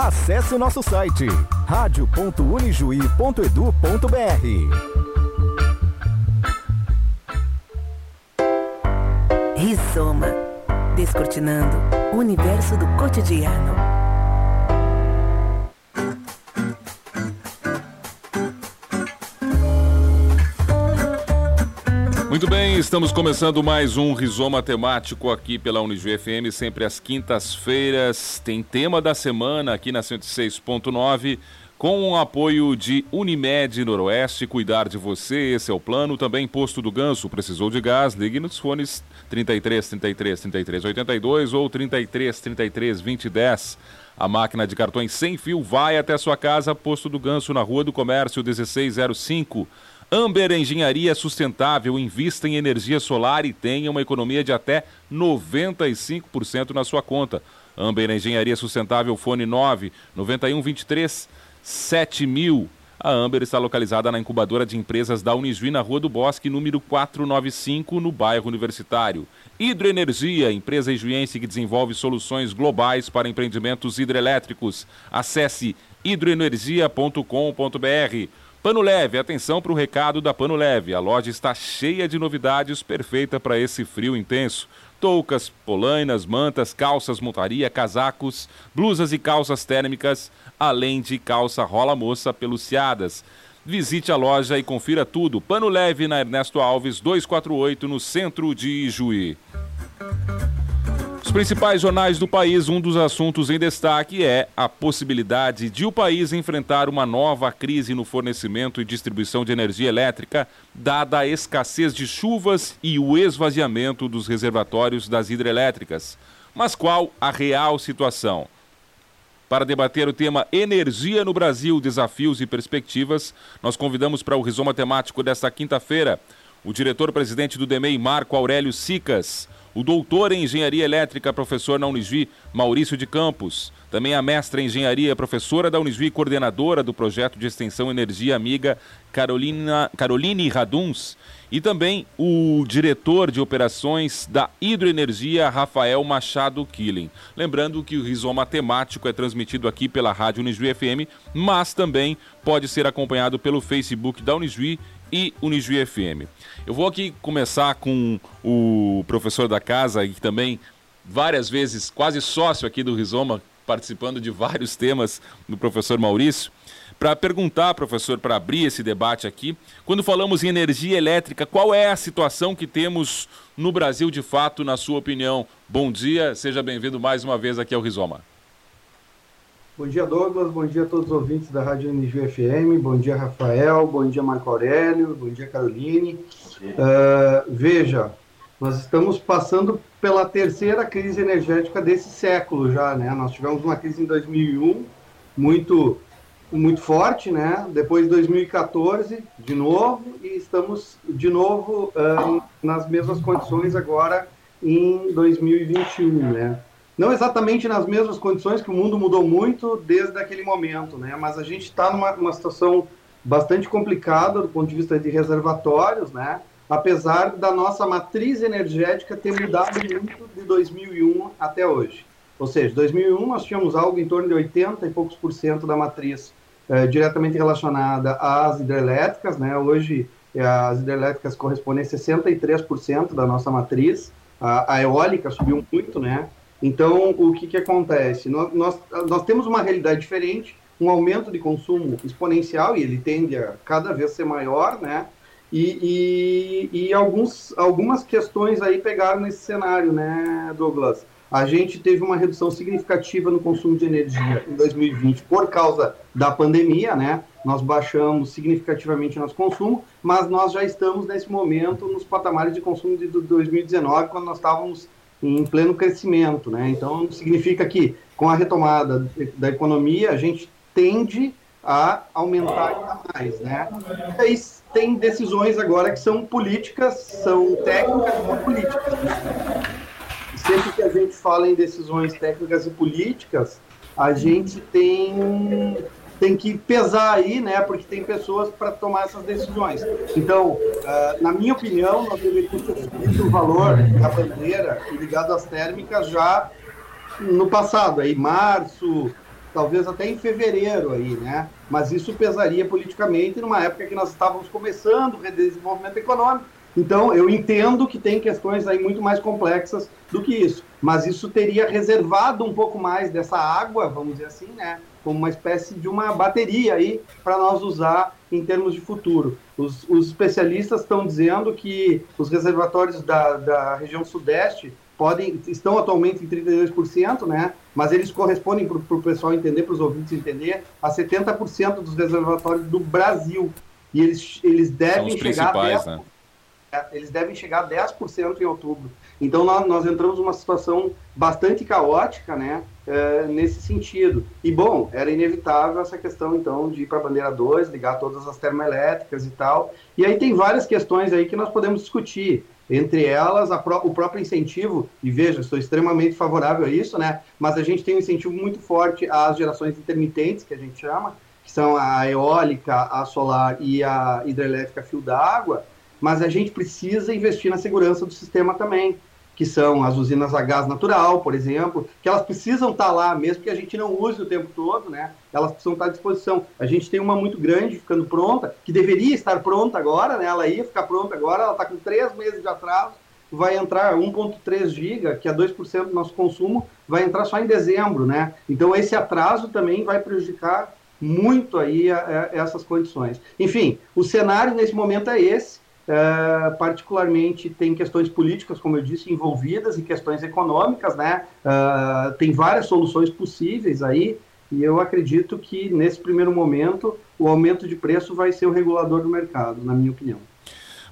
Acesse o nosso site radio.unijuí.edu.br. Rizoma. Descortinando o universo do cotidiano. Muito bem, estamos começando mais um Rizoma Temático aqui pela Unijuí FM, sempre às quintas-feiras. Tem tema da semana aqui na 106.9 com o apoio de Unimed Noroeste, cuidar de você, esse é o plano. Também Posto do Ganso, precisou de gás, ligue nos fones 33 33 33 82 ou 33 33 20 10. A máquina de cartões sem fio vai até sua casa, Posto do Ganso, na Rua do Comércio 1605. Amber Engenharia Sustentável invista em energia solar e tenha uma economia de até 95% na sua conta. Amber Engenharia Sustentável, fone 9 91 23 7000. A Amber está localizada na incubadora de empresas da Unisvi, na Rua do Bosque, número 495, no bairro Universitário. Hidroenergia, empresa ijuense que desenvolve soluções globais para empreendimentos hidrelétricos. Acesse hidroenergia.com.br. Pano Leve, atenção para o recado da Pano Leve. A loja está cheia de novidades, perfeita para esse frio intenso toucas, polainas, mantas, calças, montaria, casacos, blusas e calças térmicas, além de calça rola moça peluciadas. Visite a loja e confira tudo. Pano leve na Ernesto Alves 248 no centro de Ijuí. Os principais jornais do país, um dos assuntos em destaque é a possibilidade de o país enfrentar uma nova crise no fornecimento e distribuição de energia elétrica, dada a escassez de chuvas e o esvaziamento dos reservatórios das hidrelétricas. Mas qual a real situação? Para debater o tema Energia no Brasil, Desafios e Perspectivas, nós convidamos para o Rizoma Temático desta quinta-feira o diretor-presidente do DEMEI, Marco Aurélio Sicas o doutor em engenharia elétrica, professor na Unisvi, Maurício de Campos. Também a mestra em engenharia, professora da Unisvi, coordenadora do projeto de extensão Energia Amiga, Carolina, Caroline Raduns. E também o diretor de operações da Hidroenergia, Rafael Machado Killing. Lembrando que o Rizoma Temático é transmitido aqui pela Rádio Unisvi FM, mas também pode ser acompanhado pelo Facebook da Unisvi e Unijuí FM. Eu vou aqui começar com o professor da casa e também várias vezes quase sócio aqui do Rizoma, participando de vários temas do professor Maurício, para perguntar, professor, para abrir esse debate aqui, quando falamos em energia elétrica, qual é a situação que temos no Brasil de fato, na sua opinião? Bom dia, seja bem-vindo mais uma vez aqui ao Rizoma. Bom dia, Douglas. Bom dia a todos os ouvintes da Rádio NG FM. Bom dia, Rafael. Bom dia, Marco Aurélio. Bom dia, Caroline. Uh, veja, nós estamos passando pela terceira crise energética desse século já, né? Nós tivemos uma crise em 2001 muito muito forte, né? Depois de 2014, de novo, e estamos de novo uh, nas mesmas condições agora em 2021, né? Não exatamente nas mesmas condições, que o mundo mudou muito desde aquele momento, né? Mas a gente está numa, numa situação bastante complicada do ponto de vista de reservatórios, né? Apesar da nossa matriz energética ter mudado muito de 2001 até hoje. Ou seja, 2001 nós tínhamos algo em torno de 80 e poucos por cento da matriz eh, diretamente relacionada às hidrelétricas, né? Hoje eh, as hidrelétricas correspondem a 63% da nossa matriz. A, a eólica subiu muito, né? Então, o que, que acontece? Nós, nós, nós temos uma realidade diferente, um aumento de consumo exponencial, e ele tende a cada vez ser maior, né? E, e, e alguns, algumas questões aí pegaram nesse cenário, né, Douglas? A gente teve uma redução significativa no consumo de energia em 2020 por causa da pandemia, né? Nós baixamos significativamente nosso consumo, mas nós já estamos nesse momento nos patamares de consumo de 2019, quando nós estávamos em pleno crescimento, né? Então significa que com a retomada da economia a gente tende a aumentar ainda mais, né? E aí tem decisões agora que são políticas, são técnicas e políticas. Né? Sempre que a gente fala em decisões técnicas e políticas, a gente tem tem que pesar aí, né? Porque tem pessoas para tomar essas decisões. Então, uh, na minha opinião, nós deveríamos ter subido o valor da bandeira ligado às térmicas já no passado, aí março, talvez até em fevereiro aí, né? Mas isso pesaria politicamente numa época que nós estávamos começando o desenvolvimento econômico. Então, eu entendo que tem questões aí muito mais complexas do que isso, mas isso teria reservado um pouco mais dessa água, vamos dizer assim, né? Como uma espécie de uma bateria aí para nós usar em termos de futuro. Os, os especialistas estão dizendo que os reservatórios da, da região sudeste podem estão atualmente em 32%, né? Mas eles correspondem para o pessoal entender, para os ouvintes entender, a 70% dos reservatórios do Brasil. E eles, eles devem chegar a 10%, né? eles devem chegar a 10% em outubro. Então nós, nós, entramos numa situação bastante caótica, né, é, nesse sentido. E bom, era inevitável essa questão então de ir para a bandeira 2, ligar todas as termoelétricas e tal. E aí tem várias questões aí que nós podemos discutir. Entre elas, pró o próprio incentivo, e veja, estou extremamente favorável a isso, né? Mas a gente tem um incentivo muito forte às gerações intermitentes, que a gente chama, que são a eólica, a solar e a hidrelétrica fio d'água, mas a gente precisa investir na segurança do sistema também, que são as usinas a gás natural, por exemplo, que elas precisam estar lá, mesmo que a gente não use o tempo todo, né? Elas precisam estar à disposição. A gente tem uma muito grande ficando pronta, que deveria estar pronta agora, né? Ela ia ficar pronta agora, ela está com três meses de atraso, vai entrar 1,3 giga, que é 2% do nosso consumo, vai entrar só em dezembro, né? Então esse atraso também vai prejudicar muito aí a, a, essas condições. Enfim, o cenário nesse momento é esse. Uh, particularmente tem questões políticas, como eu disse, envolvidas e questões econômicas, né? Uh, tem várias soluções possíveis aí, e eu acredito que nesse primeiro momento o aumento de preço vai ser o regulador do mercado, na minha opinião.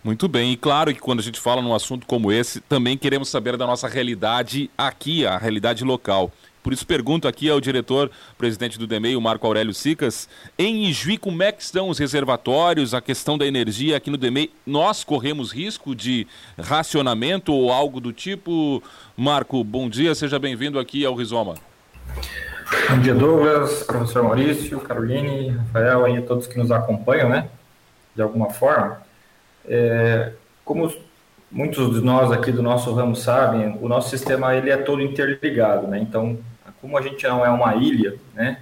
Muito bem, e claro que quando a gente fala num assunto como esse, também queremos saber da nossa realidade aqui, a realidade local. Por isso pergunto aqui ao diretor, presidente do DEMEI, o Marco Aurélio Sicas, em Ijuí, como é que estão os reservatórios, a questão da energia aqui no DEMEI? Nós corremos risco de racionamento ou algo do tipo? Marco, bom dia, seja bem-vindo aqui ao Rizoma. Bom dia, Douglas, professor Maurício, Caroline, Rafael e todos que nos acompanham, né? De alguma forma. É, como muitos de nós aqui do nosso ramo sabem, o nosso sistema ele é todo interligado, né? Então, como a gente não é uma ilha, né,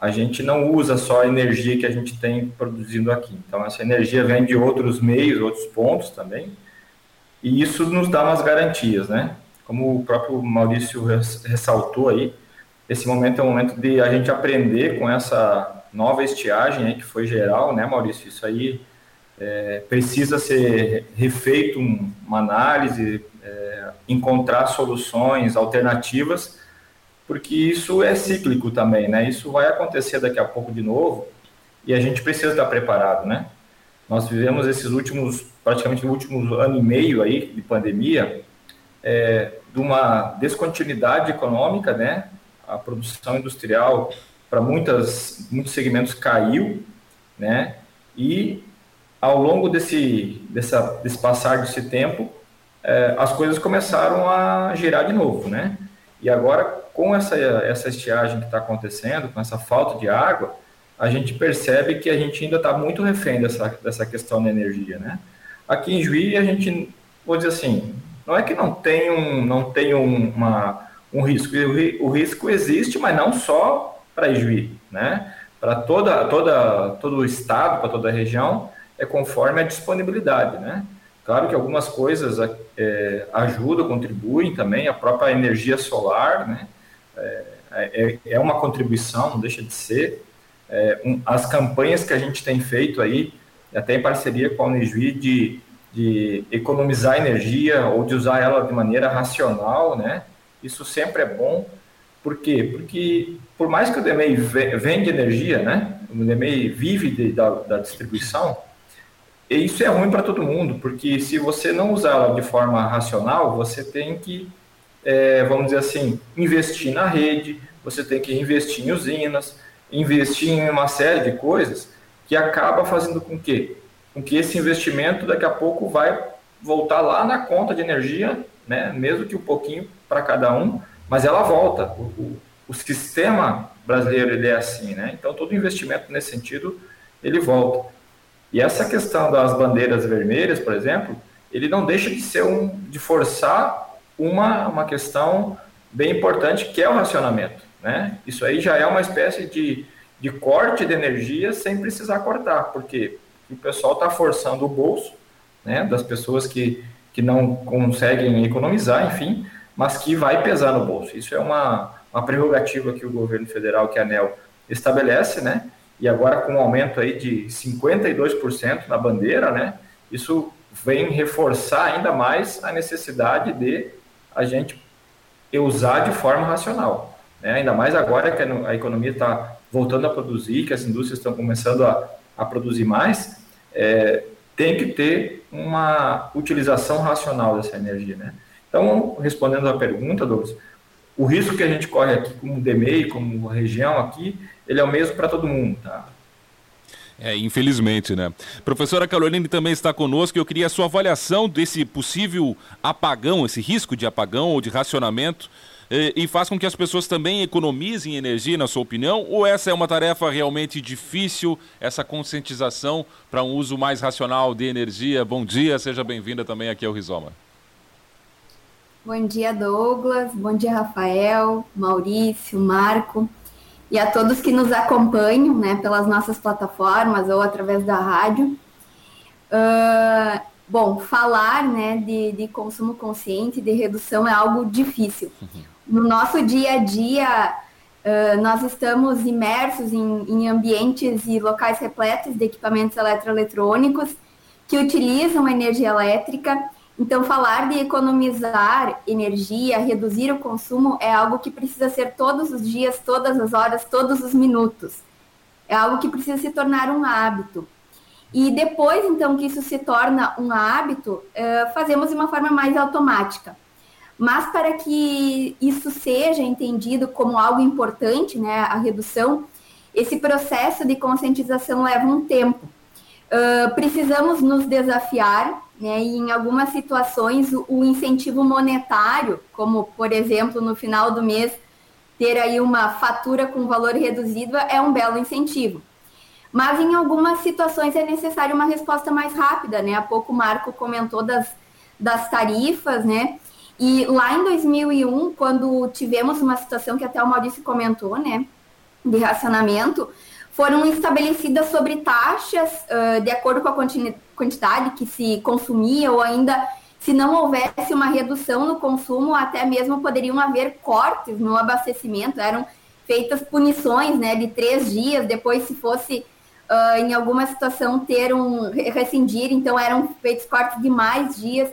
a gente não usa só a energia que a gente tem produzindo aqui. Então, essa energia vem de outros meios, outros pontos também, e isso nos dá umas garantias, né? Como o próprio Maurício ressaltou aí, esse momento é um momento de a gente aprender com essa nova estiagem aí que foi geral, né, Maurício? Isso aí é, precisa ser refeito uma análise, é, encontrar soluções alternativas porque isso é cíclico também, né? Isso vai acontecer daqui a pouco de novo e a gente precisa estar preparado, né? Nós vivemos esses últimos, praticamente o último ano e meio aí de pandemia, é, de uma descontinuidade econômica, né? A produção industrial para muitas muitos segmentos caiu, né? E ao longo desse dessa desse passar desse tempo, é, as coisas começaram a girar de novo, né? E agora com essa, essa estiagem que está acontecendo, com essa falta de água, a gente percebe que a gente ainda está muito refém dessa, dessa questão da energia, né? Aqui em Juí, a gente, vou dizer assim, não é que não tem um, não tem uma, um risco, o, o risco existe, mas não só para Juí, né? Para toda, toda, todo o estado, para toda a região, é conforme a disponibilidade, né? Claro que algumas coisas é, ajudam, contribuem também, a própria energia solar, né? É, é, é, uma contribuição, não deixa de ser. É, um, as campanhas que a gente tem feito aí, até em parceria com a Unijuí, de, de economizar energia ou de usar ela de maneira racional, né? Isso sempre é bom. Por quê? Porque por mais que o DMEI vende energia, né? O DMEI vive de, da, da distribuição, e isso é ruim para todo mundo, porque se você não usar ela de forma racional, você tem que é, vamos dizer assim, investir na rede, você tem que investir em usinas, investir em uma série de coisas que acaba fazendo com que, com que esse investimento daqui a pouco vai voltar lá na conta de energia, né, mesmo que um pouquinho para cada um, mas ela volta. O, o, o, sistema brasileiro ele é assim, né? Então todo investimento nesse sentido ele volta. E essa questão das bandeiras vermelhas, por exemplo, ele não deixa de ser um de forçar uma, uma questão bem importante que é o racionamento. né? Isso aí já é uma espécie de, de corte de energia sem precisar cortar, porque o pessoal está forçando o bolso né, das pessoas que, que não conseguem economizar, enfim, mas que vai pesar no bolso. Isso é uma, uma prerrogativa que o governo federal, que a ANEL, estabelece, né? E agora com um aumento aí de 52% na bandeira, né? Isso vem reforçar ainda mais a necessidade de a gente usar de forma racional. Né? Ainda mais agora que a economia está voltando a produzir, que as indústrias estão começando a, a produzir mais, é, tem que ter uma utilização racional dessa energia. Né? Então, respondendo à pergunta, Douglas, o risco que a gente corre aqui como DMEI, como região aqui, ele é o mesmo para todo mundo. Tá? É, infelizmente, né? Professora Caroline também está conosco eu queria a sua avaliação desse possível apagão, esse risco de apagão ou de racionamento e, e faz com que as pessoas também economizem energia, na sua opinião? Ou essa é uma tarefa realmente difícil, essa conscientização para um uso mais racional de energia? Bom dia, seja bem-vinda também aqui ao Rizoma. Bom dia, Douglas. Bom dia, Rafael, Maurício, Marco e a todos que nos acompanham né, pelas nossas plataformas ou através da rádio. Uh, bom, falar né, de, de, consumo consciente, de redução é algo difícil. Uhum. No nosso dia a dia, uh, nós estamos imersos em, em ambientes e locais repletos de equipamentos eletroeletrônicos que utilizam energia elétrica então, falar de economizar energia, reduzir o consumo, é algo que precisa ser todos os dias, todas as horas, todos os minutos. É algo que precisa se tornar um hábito. E depois, então, que isso se torna um hábito, uh, fazemos de uma forma mais automática. Mas para que isso seja entendido como algo importante, né, a redução, esse processo de conscientização leva um tempo. Precisamos nos desafiar né? E em algumas situações, o incentivo monetário, como por exemplo no final do mês ter aí uma fatura com valor reduzido, é um belo incentivo. Mas em algumas situações é necessário uma resposta mais rápida, né? Há pouco o Marco comentou das, das tarifas, né? E lá em 2001, quando tivemos uma situação que até o Maurício comentou, né? De racionamento, foram estabelecidas sobre taxas uh, de acordo com a quantidade que se consumia ou ainda se não houvesse uma redução no consumo, até mesmo poderiam haver cortes no abastecimento, eram feitas punições né, de três dias, depois se fosse uh, em alguma situação ter um rescindir, então eram feitos cortes de mais dias.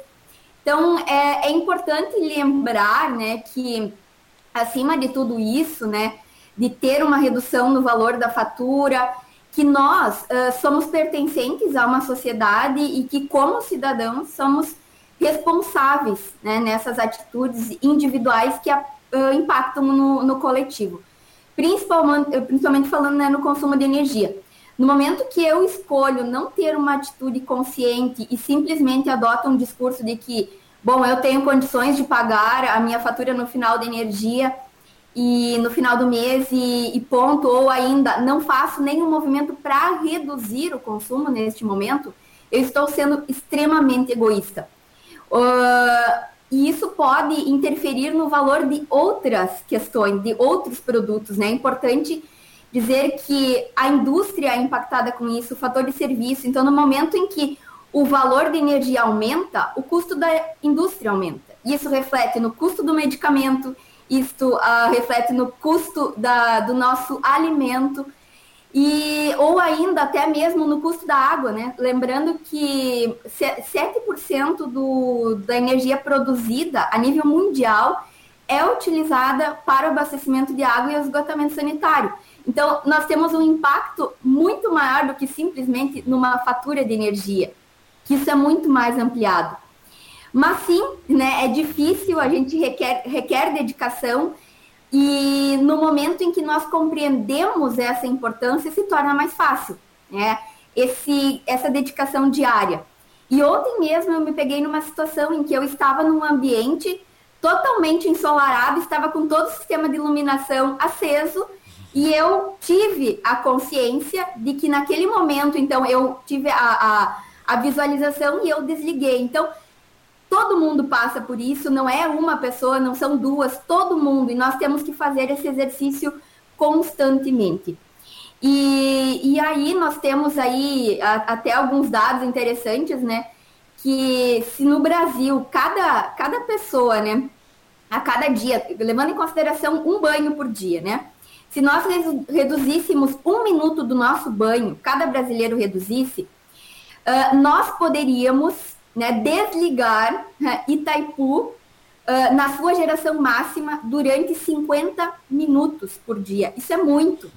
Então é, é importante lembrar né, que acima de tudo isso, né, de ter uma redução no valor da fatura, que nós uh, somos pertencentes a uma sociedade e que, como cidadãos, somos responsáveis né, nessas atitudes individuais que uh, impactam no, no, coletivo. Principalmente, principalmente falando né, no consumo de energia. No momento que eu escolho não ter uma atitude consciente e simplesmente adoto um discurso de que, bom, eu tenho condições de pagar a minha fatura no final da energia e no final do mês e, e ponto, ou ainda não faço nenhum movimento para reduzir o consumo neste momento, eu estou sendo extremamente egoísta. Uh, e isso pode interferir no valor de outras questões, de outros produtos. Né? É importante dizer que a indústria é impactada com isso, o fator de serviço. Então, no momento em que o valor de energia aumenta, o custo da indústria aumenta. Isso reflete no custo do medicamento, isto uh, reflete no custo da, do nosso alimento e ou ainda até mesmo no custo da água, né? Lembrando que 7% do, da energia produzida a nível mundial é utilizada para o abastecimento de água e esgotamento sanitário. Então, nós temos um impacto muito maior do que simplesmente numa fatura de energia, que isso é muito mais ampliado. Mas sim, né, é difícil, a gente requer, requer dedicação e no momento em que nós compreendemos essa importância, se torna mais fácil, né? Esse, essa dedicação diária. E ontem mesmo eu me peguei numa situação em que eu estava num ambiente totalmente ensolarado, estava com todo o sistema de iluminação aceso e eu tive a consciência de que naquele momento, então, eu tive a, a, a visualização e eu desliguei. Então, todo mundo passa por isso, não é uma pessoa, não são duas, todo mundo, e nós temos que fazer esse exercício constantemente. E, e aí nós temos aí a, até alguns dados interessantes, né? Que se no Brasil cada, cada pessoa, né, a cada dia, levando em consideração um banho por dia, né? Se nós reduzíssemos um minuto do nosso banho, cada brasileiro reduzisse, uh, nós poderíamos né, desligar uh, Itaipu uh, na sua geração máxima durante 50 minutos por dia. Isso é muito.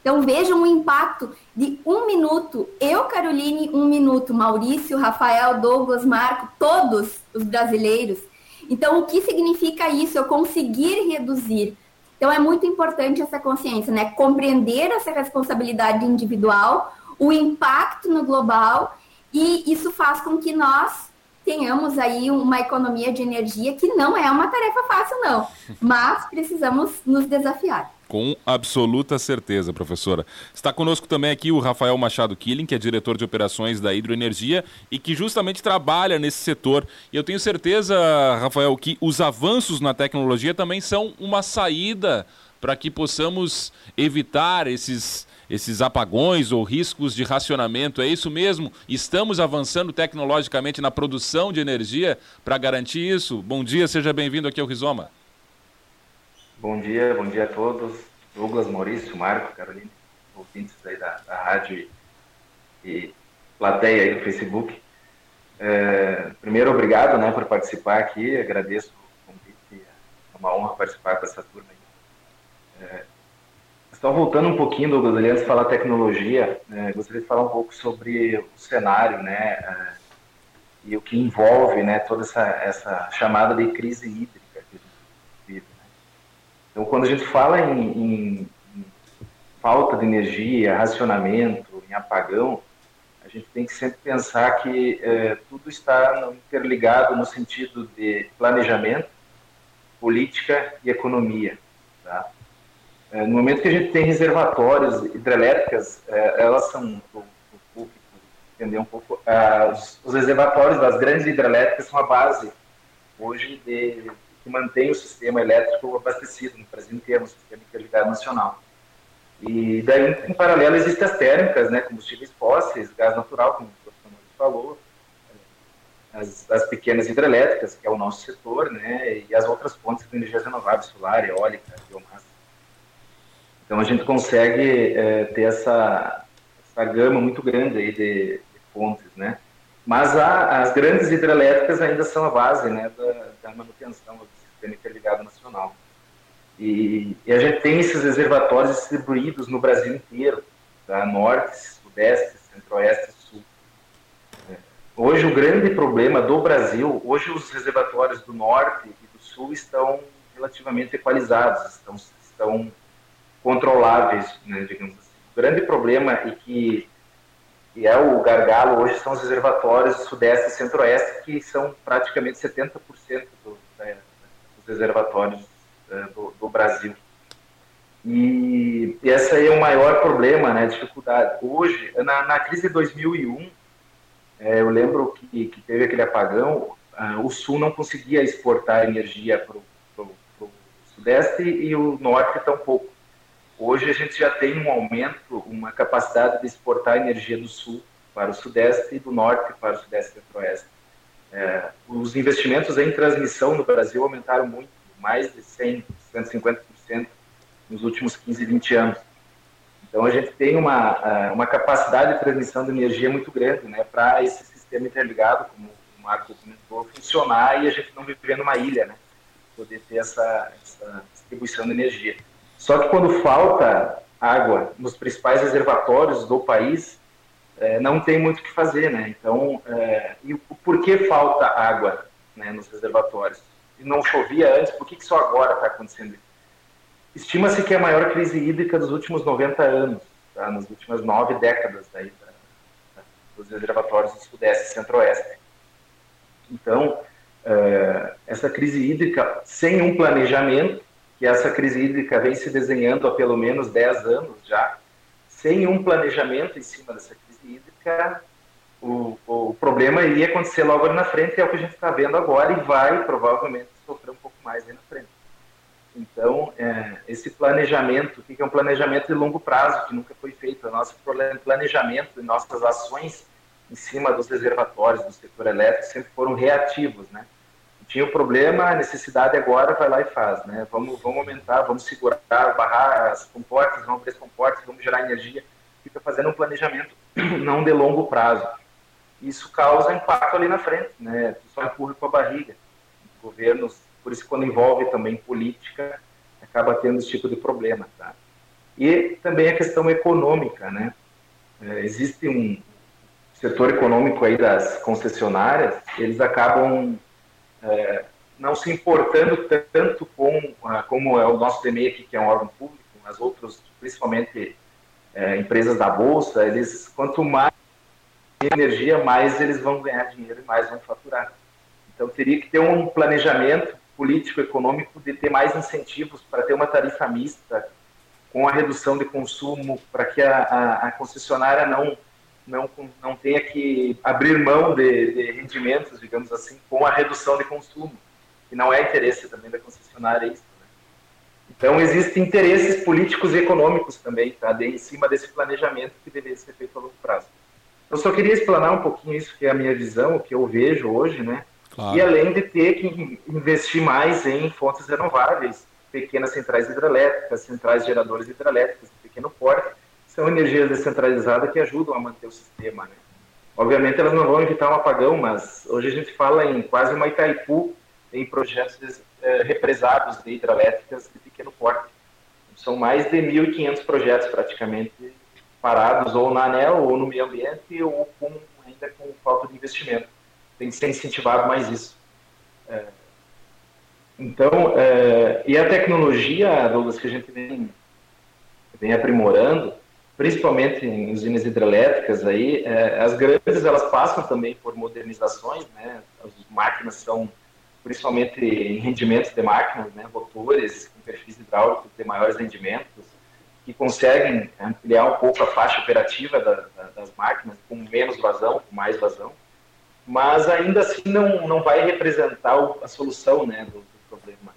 Então vejam o impacto de um minuto. Eu, Caroline, um minuto. Maurício, Rafael, Douglas, Marco, todos os brasileiros. Então, o que significa isso? Eu conseguir reduzir. Então, é muito importante essa consciência, né? Compreender essa responsabilidade individual, o impacto no global, e isso faz com que nós tenhamos aí uma economia de energia que não é uma tarefa fácil, não, mas precisamos nos desafiar. Com absoluta certeza, professora. Está conosco também aqui o Rafael Machado Killing, que é diretor de operações da Hidroenergia e que justamente trabalha nesse setor. E eu tenho certeza, Rafael, que os avanços na tecnologia também são uma saída para que possamos evitar esses, esses apagões ou riscos de racionamento. É isso mesmo? Estamos avançando tecnologicamente na produção de energia para garantir isso? Bom dia, seja bem-vindo aqui ao Rizoma. Bom dia, bom dia a todos. Douglas, Maurício, Marco, Carolina, ouvintes aí da, da rádio e, e plateia aí do Facebook. É, primeiro, obrigado né, por participar aqui, agradeço o convite, é uma honra participar com essa turma. Aí. É, então, voltando um pouquinho, Douglas, antes de falar tecnologia, é, gostaria de falar um pouco sobre o cenário, né, é, e o que envolve, né, toda essa, essa chamada de crise hídrica então, quando a gente fala em, em, em falta de energia, racionamento, em apagão, a gente tem que sempre pensar que é, tudo está interligado no sentido de planejamento, política e economia. Tá? É, no momento que a gente tem reservatórios hidrelétricas, é, elas são, entender um pouco, os, os reservatórios das grandes hidrelétricas são a base hoje de que mantém o sistema elétrico abastecido no Brasil inteiro, o sistema interligado nacional. E daí, em paralelo, existem as térmicas, né, combustíveis fósseis, gás natural, como o professor falou, as, as, pequenas hidrelétricas, que é o nosso setor, né, e as outras fontes de energias renováveis, solar, eólica, biomassa. Então, a gente consegue é, ter essa, essa gama muito grande aí de, de fontes, né. Mas a, as grandes hidrelétricas ainda são a base né, da, da manutenção do sistema interligado nacional. E, e, a gente tem esses reservatórios distribuídos no Brasil inteiro, tá? norte, sudeste, centro-oeste sul. É. Hoje o grande problema do Brasil, hoje os reservatórios do norte e do sul estão relativamente equalizados, estão, estão controláveis, né, digamos assim. O grande problema é que e é o gargalo hoje são os reservatórios Sudeste e Centro-Oeste, que são praticamente 70% do, né, dos reservatórios uh, do, do, Brasil. E, e esse aí é o maior problema, né, dificuldade. Hoje, na, na crise de 2001, é, eu lembro que, que teve aquele apagão, uh, o Sul não conseguia exportar energia para o Sudeste e o Norte tampouco. Hoje a gente já tem um aumento, uma capacidade de exportar energia do sul para o sudeste e do norte para o sudeste e centro-oeste. É, os investimentos em transmissão no Brasil aumentaram muito, mais de 100, 150% nos últimos 15, 20 anos. Então a gente tem uma, uma capacidade de transmissão de energia muito grande né, para esse sistema interligado, como o Marco comentou, funcionar e a gente não viver numa ilha, né, poder ter essa, essa distribuição de energia. Só que quando falta água nos principais reservatórios do país, é, não tem muito o que fazer, né? Então, é, e por que falta água né, nos reservatórios? E não chovia antes, por que, que só agora está acontecendo isso? Estima-se que é a maior crise hídrica dos últimos 90 anos, tá? nas últimas nove décadas daí, da, da, dos reservatórios do Sudeste e Centro-Oeste. Então, é, essa crise hídrica, sem um planejamento, que essa crise hídrica vem se desenhando há pelo menos 10 anos já, sem um planejamento em cima dessa crise hídrica, o, o problema ia acontecer logo na frente, é o que a gente está vendo agora e vai provavelmente sofrer um pouco mais aí na frente. Então, é, esse planejamento, o que é um planejamento de longo prazo, que nunca foi feito? O nosso planejamento e nossas ações em cima dos reservatórios do setor elétrico sempre foram reativos, né? Tinha o problema, a necessidade agora vai lá e faz, né? Vamos, vamos aumentar, vamos segurar, barrar as comportas, vamos abrir as comportas, vamos gerar energia. Fica fazendo um planejamento não de longo prazo. Isso causa impacto ali na frente, né? Tu só empurra com a barriga. Governos por isso, quando envolve também política, acaba tendo esse tipo de problema. Tá? E também a questão econômica. Né? É, existe um setor econômico aí das concessionárias, eles acabam é, não se importando tanto com, como é o nosso DME aqui, que é um órgão público, as outras, principalmente é, empresas da Bolsa, eles, quanto mais energia, mais eles vão ganhar dinheiro e mais vão faturar. Então, teria que ter um planejamento político-econômico de ter mais incentivos para ter uma tarifa mista com a redução de consumo, para que a, a, a, concessionária não, não, não tenha que abrir mão de, de, rendimentos, digamos assim, com a redução de consumo, que não é interesse também da concessionária isso. Né? Então, existem interesses políticos e econômicos também, tá, de, em cima desse planejamento que deveria ser feito a longo prazo. Eu só queria explanar um pouquinho isso, que é a minha visão, o que eu vejo hoje, né, Claro. E além de ter que investir mais em fontes renováveis, pequenas centrais hidrelétricas, centrais geradoras hidrelétricas de pequeno porte, são energias descentralizadas que ajudam a manter o sistema. Né? Obviamente elas não vão evitar um apagão, mas hoje a gente fala em quase uma Itaipu em projetos é, represados de hidrelétricas de pequeno porte. São mais de 1.500 projetos praticamente parados ou na ANEL ou no meio ambiente ou com, ainda com falta de investimento tem que ser incentivado mais isso. É, então, é, e a tecnologia, Douglas, que a gente vem, vem aprimorando, principalmente em usinas hidrelétricas, aí, é, as grandes elas passam também por modernizações, né? As máquinas são, principalmente em rendimentos de máquinas, né? Rotores com perfis hidráulicos de maiores rendimentos, que conseguem ampliar um pouco a faixa operativa da, da, das máquinas com menos vazão, com mais vazão mas ainda assim não, não vai representar a solução né, do, do problema.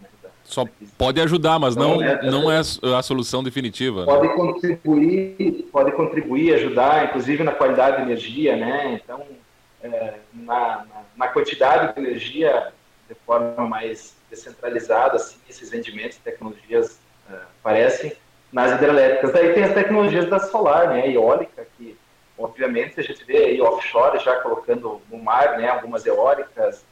Né, Só pode ajudar, mas não, não, é, a solução definitiva. Pode contribuir, pode contribuir, ajudar, inclusive na qualidade de energia, né? Então, é, na, na, quantidade de energia de forma mais descentralizada, assim, esses rendimentos, tecnologias é, aparecem nas hidrelétricas. Daí tem as tecnologias da solar, né, eólica, que Obviamente, a gente vê aí offshore já colocando no mar né, algumas eólicas,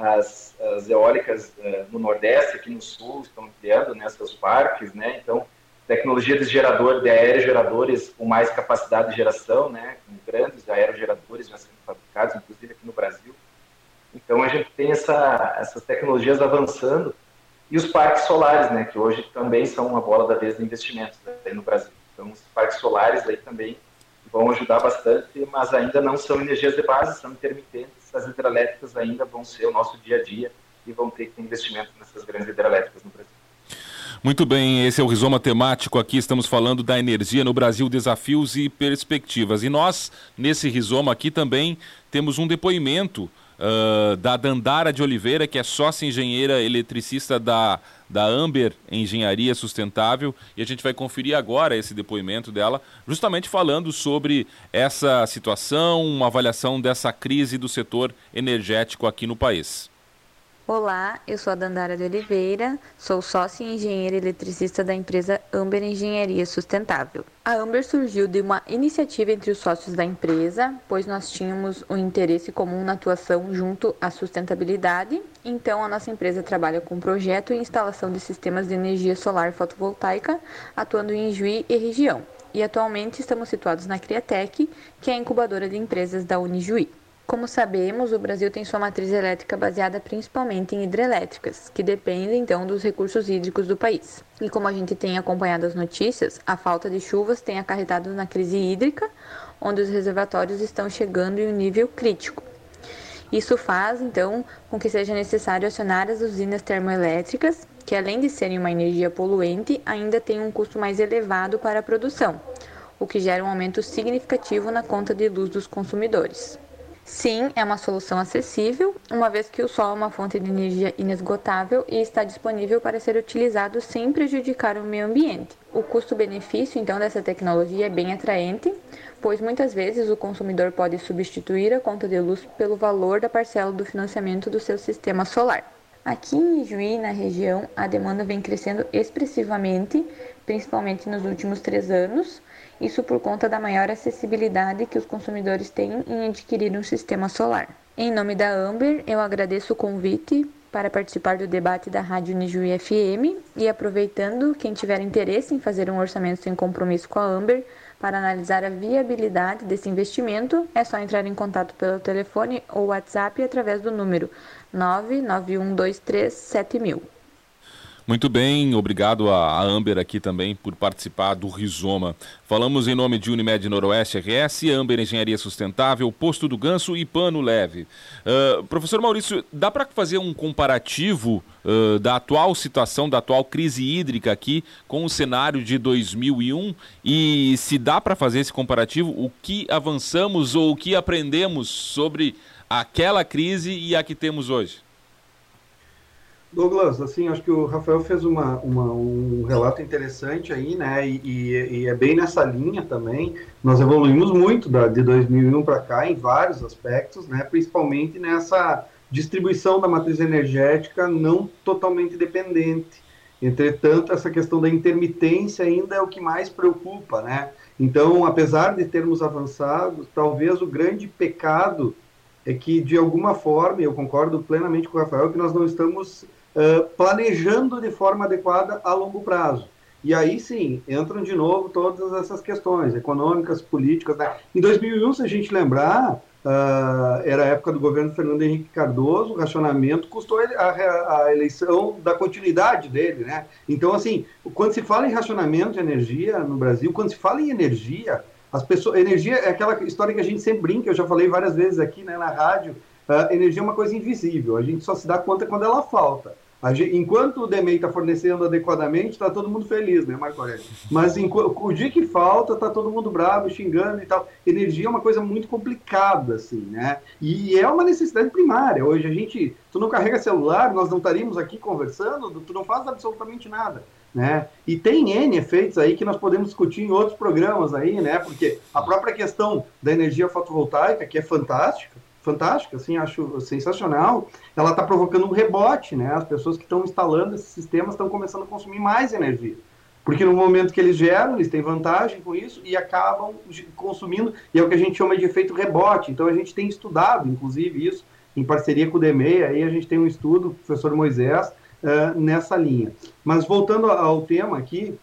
as, as eólicas uh, no Nordeste, aqui no Sul, estão criando né, seus parques, né? Então, tecnologia de gerador, de aerogeradores com mais capacidade de geração, né? Com grandes aerogeradores já sendo fabricados, inclusive aqui no Brasil. Então, a gente tem essa, essas tecnologias avançando e os parques solares, né? Que hoje também são uma bola da vez de investimentos né, no Brasil. Então, os parques solares aí também vão ajudar bastante, mas ainda não são energias de base, são intermitentes. As hidrelétricas ainda vão ser o nosso dia a dia e vão ter que ter investimento nessas grandes hidrelétricas no Brasil. Muito bem, esse é o Rizoma Temático. Aqui estamos falando da energia no Brasil, desafios e perspectivas. E nós, nesse Rizoma aqui também, temos um depoimento uh, da Dandara de Oliveira, que é sócia engenheira eletricista da, da Amber Engenharia Sustentável, e a gente vai conferir agora esse depoimento dela, justamente falando sobre essa situação, uma avaliação dessa crise do setor energético aqui no país. Olá, eu sou a Dandara de Oliveira, sou sócia e engenheira eletricista da empresa Amber Engenharia Sustentável. A Amber surgiu de uma iniciativa entre os sócios da empresa, pois nós tínhamos um interesse comum na atuação junto à sustentabilidade. Então, a nossa empresa trabalha com projeto e instalação de sistemas de energia solar fotovoltaica, atuando em Juí e região. E atualmente estamos situados na Criatec, que é a incubadora de empresas da Unijuí. Como sabemos, o Brasil tem sua matriz elétrica baseada principalmente em hidrelétricas, que dependem então dos recursos hídricos do país. E como a gente tem acompanhado as notícias, a falta de chuvas tem acarretado na crise hídrica, onde os reservatórios estão chegando em um nível crítico. Isso faz, então, com que seja necessário acionar as usinas termoelétricas, que além de serem uma energia poluente, ainda têm um custo mais elevado para a produção, o que gera um aumento significativo na conta de luz dos consumidores. Sim, é uma solução acessível, uma vez que o sol é uma fonte de energia inesgotável e está disponível para ser utilizado sem prejudicar o meio ambiente. O custo-benefício, então, dessa tecnologia é bem atraente, pois muitas vezes o consumidor pode substituir a conta de luz pelo valor da parcela do financiamento do seu sistema solar. Aqui em Juí, na região, a demanda vem crescendo expressivamente, principalmente nos últimos três anos, isso por conta da maior acessibilidade que os consumidores têm em adquirir um sistema solar. Em nome da Amber, eu agradeço o convite para participar do debate da Rádio Nijuí FM e aproveitando, quem tiver interesse em fazer um orçamento sem compromisso com a Amber para analisar a viabilidade desse investimento, é só entrar em contato pelo telefone ou WhatsApp através do número 991237000. Muito bem, obrigado a Amber aqui também por participar do Rizoma. Falamos em nome de Unimed Noroeste RS, Amber Engenharia Sustentável, Posto do Ganso e Pano Leve. Uh, professor Maurício, dá para fazer um comparativo uh, da atual situação, da atual crise hídrica aqui com o cenário de 2001? E se dá para fazer esse comparativo, o que avançamos ou o que aprendemos sobre aquela crise e a que temos hoje? Douglas, assim, acho que o Rafael fez uma, uma um relato interessante aí, né, e, e, é bem nessa linha também. Nós evoluímos muito da, de 2001 para cá em vários aspectos, né, principalmente nessa distribuição da matriz energética não totalmente dependente. Entretanto, essa questão da intermitência ainda é o que mais preocupa, né? Então, apesar de termos avançado, talvez o grande pecado é que, de alguma forma, eu concordo plenamente com o Rafael, que nós não estamos planejando de forma adequada a longo prazo. E aí sim, entram de novo todas essas questões econômicas, políticas. Né? Em 2001, se a gente lembrar, uh, era a época do governo Fernando Henrique Cardoso, o racionamento custou a, a, eleição da continuidade dele. Né? Então, assim, quando se fala em racionamento de energia no Brasil, quando se fala em energia, as pessoas, energia é aquela história que a gente sempre brinca, eu já falei várias vezes aqui né, na rádio, uh, energia é uma coisa invisível, a gente só se dá conta quando ela falta. Gente, enquanto o DMEI está fornecendo adequadamente, está todo mundo feliz, né, Marco Aurélio? Mas o dia que falta, está todo mundo bravo, xingando e tal. Energia é uma coisa muito complicada, assim, né? E é uma necessidade primária. Hoje a gente, tu não carrega celular, nós não estaríamos aqui conversando, tu não faz absolutamente nada. Né? E tem N efeitos aí que nós podemos discutir em outros programas aí, né? Porque a própria questão da energia fotovoltaica, que é fantástica, fantástica, assim, acho sensacional, ela está provocando um rebote, né? As pessoas que estão instalando esses sistemas estão começando a consumir mais energia. Porque no momento que eles geram, eles têm vantagem com isso e acabam consumindo, e é o que a gente chama de efeito rebote. Então a gente tem estudado, inclusive, isso, em parceria com o DEMEI, aí a gente tem um estudo, professor Moisés, uh, nessa linha. Mas voltando ao tema aqui,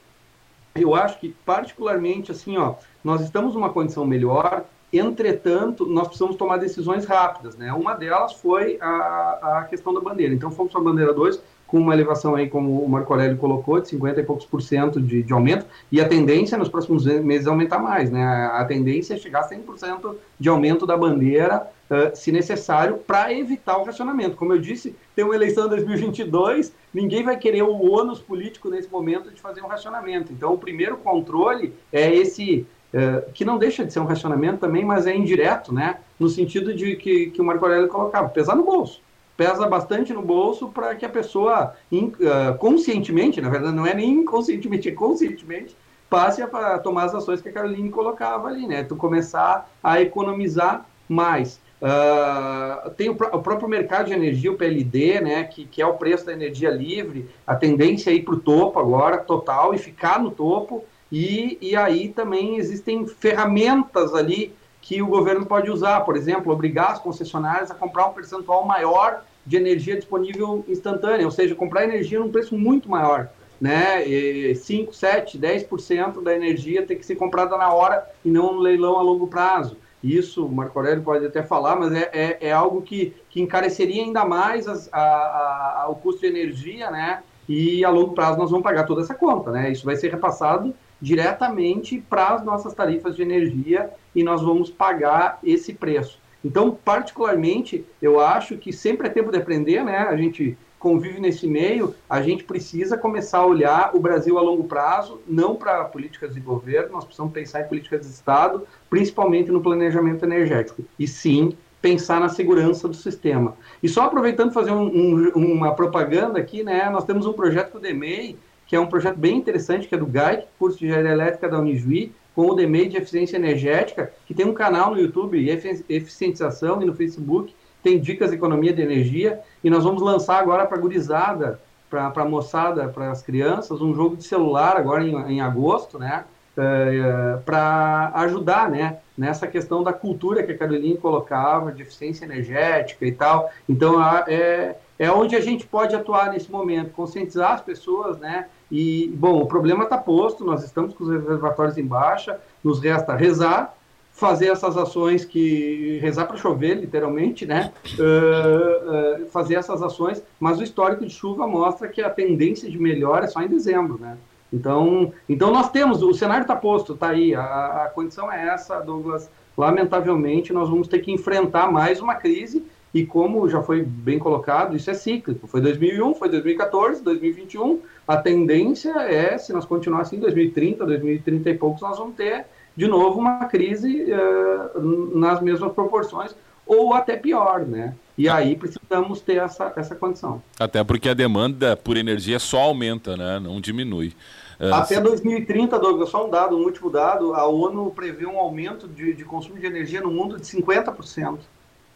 eu acho que particularmente assim, ó, nós estamos numa condição melhor, Entretanto, nós precisamos tomar decisões rápidas, né? Uma delas foi a, a questão da bandeira. Então, fomos para a bandeira 2, com uma elevação aí, como o Marco Aurélio colocou, de 50 e poucos por cento de, de aumento, e a tendência nos próximos meses é aumentar mais, né? A tendência é chegar a 100% de aumento da bandeira, uh, se necessário, para evitar o racionamento. Como eu disse, tem uma eleição em 2022, ninguém vai querer o ônus político nesse momento de fazer um racionamento. Então, o primeiro controle é esse é, que não deixa de ser um racionamento também, mas é indireto, né? No sentido de que, que o Marco Aurélio colocava, pesar no bolso. Pesa bastante no bolso para que a pessoa in, uh, conscientemente, na verdade não é nem inconscientemente, é conscientemente, passe a, a, tomar as ações que a Caroline colocava ali, né? Tu começar a economizar mais. Uh, tem o, o, próprio mercado de energia, o PLD, né, que, que é o preço da energia livre, a tendência é ir para o topo agora, total, e ficar no topo, e, e aí também existem ferramentas ali que o governo pode usar, por exemplo, obrigar as concessionárias a comprar um percentual maior de energia disponível instantânea, ou seja, comprar energia num preço muito maior. Né? E 5, 7, 10% da energia tem que ser comprada na hora e não no leilão a longo prazo. Isso o Marco Aurélio pode até falar, mas é, é, é algo que, que encareceria ainda mais as, a, a, a, o custo de energia, né? E a longo prazo nós vamos pagar toda essa conta, né? Isso vai ser repassado diretamente para as nossas tarifas de energia e nós vamos pagar esse preço. Então, particularmente, eu acho que sempre é tempo de aprender, né? A gente convive nesse meio, a gente precisa começar a olhar o Brasil a longo prazo, não para políticas de governo, nós precisamos pensar em políticas de Estado, principalmente no planejamento energético. E sim, pensar na segurança do sistema. E só aproveitando fazer um, um, uma propaganda aqui, né, nós temos um projeto com o DEMEI, que é um projeto bem interessante, que é do GAIC, curso de engenharia elétrica da Unijuí, com o DEMEI de eficiência energética, que tem um canal no YouTube, Eficientização, e no Facebook, tem dicas de economia de energia, e nós vamos lançar agora para a gurizada, para a moçada, para as crianças, um jogo de celular agora em, em agosto, né, uh, eh, para ajudar, né, nessa questão da cultura que a Caroline colocava, de eficiência energética e tal. Então, é, é onde a gente pode atuar nesse momento, conscientizar as pessoas, né? E, bom, o problema está posto, nós estamos com os reservatórios em baixa, nos resta rezar, fazer essas ações que. rezar para chover, literalmente, né? Uh, uh, fazer essas ações, mas o histórico de chuva mostra que a tendência de melhora é só em dezembro, né? Então, então nós temos, o cenário está posto, está aí, a, a condição é essa, Douglas. Lamentavelmente, nós vamos ter que enfrentar mais uma crise e como já foi bem colocado, isso é cíclico. Foi 2001, foi 2014, 2021. A tendência é, se nós continuarmos assim, 2030, 2030 e poucos, nós vamos ter de novo uma crise uh, nas mesmas proporções ou até pior, né? E aí precisamos ter essa, essa condição. Até porque a demanda por energia só aumenta, né? Não diminui. Uh, até se... 2030, Douglas, só um dado, um último dado, a ONU prevê um aumento de, de consumo de energia no mundo de 50%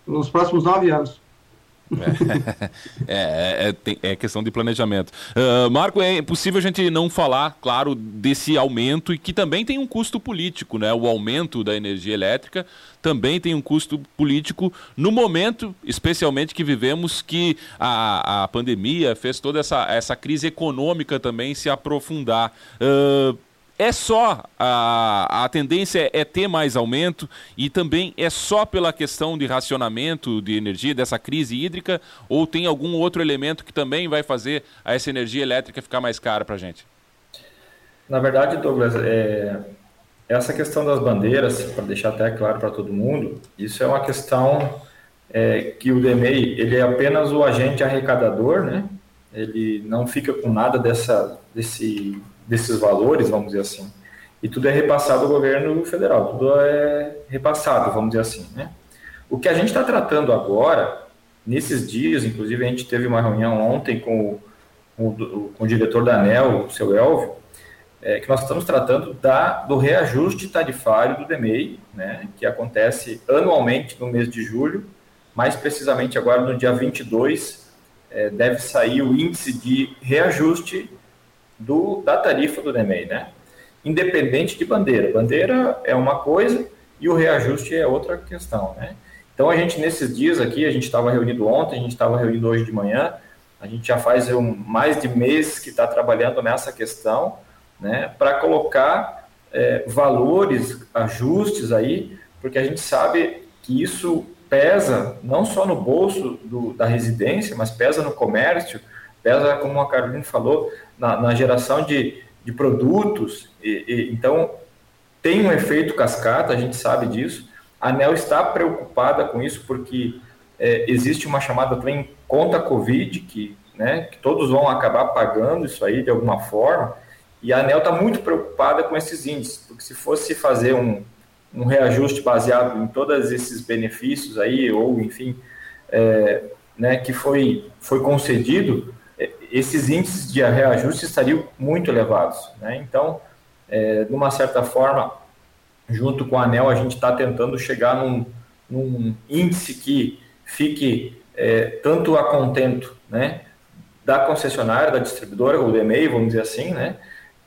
nos próximos nove anos. É, é, é, é, questão de planejamento. Uh, Marco, é possível a gente não falar, claro, desse aumento e que também tem um custo político, né? O aumento da energia elétrica também tem um custo político no momento, especialmente que vivemos, que a, a pandemia fez toda essa, essa crise econômica também se aprofundar. Uh, é só a, a tendência é ter mais aumento e também é só pela questão de racionamento de energia dessa crise hídrica ou tem algum outro elemento que também vai fazer essa energia elétrica ficar mais cara para a gente? Na verdade, Douglas, é, essa questão das bandeiras, para deixar até claro para todo mundo, isso é uma questão é, que o DMEI ele é apenas o agente arrecadador, né? Ele não fica com nada dessa, desse desses valores, vamos dizer assim, e tudo é repassado ao governo federal, tudo é repassado, vamos dizer assim, né? O que a gente está tratando agora, nesses dias, inclusive a gente teve uma reunião ontem com o, com o, diretor da ANEL, o seu Elvio, é, que nós estamos tratando da, do reajuste tarifário do DMEI, né, que acontece anualmente no mês de julho, mais precisamente agora no dia 22, é, deve sair o índice de reajuste do, da tarifa do DEMEI, né? Independente de bandeira. Bandeira é uma coisa e o reajuste é outra questão, né? Então, a gente, nesses dias aqui, a gente estava reunido ontem, a gente estava reunido hoje de manhã, a gente já faz um, mais de mês que está trabalhando nessa questão, né, para colocar é, valores, ajustes aí, porque a gente sabe que isso pesa não só no bolso do, da residência, mas pesa no comércio, pesa, como a Carolina falou, na, na geração de, de produtos. E, e, então, tem um efeito cascata, a gente sabe disso. A ANEL está preocupada com isso, porque é, existe uma chamada também conta Covid, que, né, que todos vão acabar pagando isso aí de alguma forma. E a ANEL está muito preocupada com esses índices, porque se fosse fazer um, um reajuste baseado em todos esses benefícios aí, ou enfim, é, né, que foi, foi concedido, esses índices de reajuste estariam muito elevados. Né? Então, é, de uma certa forma, junto com a ANEL, a gente está tentando chegar num, num, índice que fique é, tanto a contento né, da concessionária, da distribuidora, ou do EMEI, vamos dizer assim, né,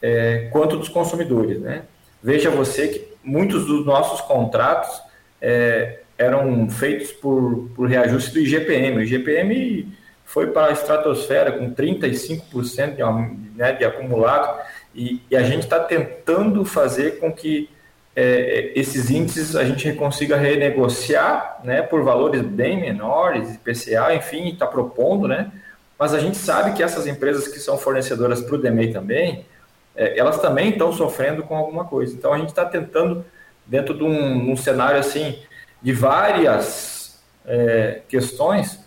é, quanto dos consumidores. Né? Veja você que muitos dos nossos contratos é, eram feitos por, por reajuste do IGPM. O IGPM foi para a estratosfera com 35% de, né, de acumulado, e, e, a gente está tentando fazer com que é, esses índices a gente consiga renegociar né, por valores bem menores, IPCA, enfim, está propondo, né? Mas a gente sabe que essas empresas que são fornecedoras para o DMEI também, é, elas também estão sofrendo com alguma coisa. Então a gente está tentando, dentro de um, um, cenário assim, de várias é, questões,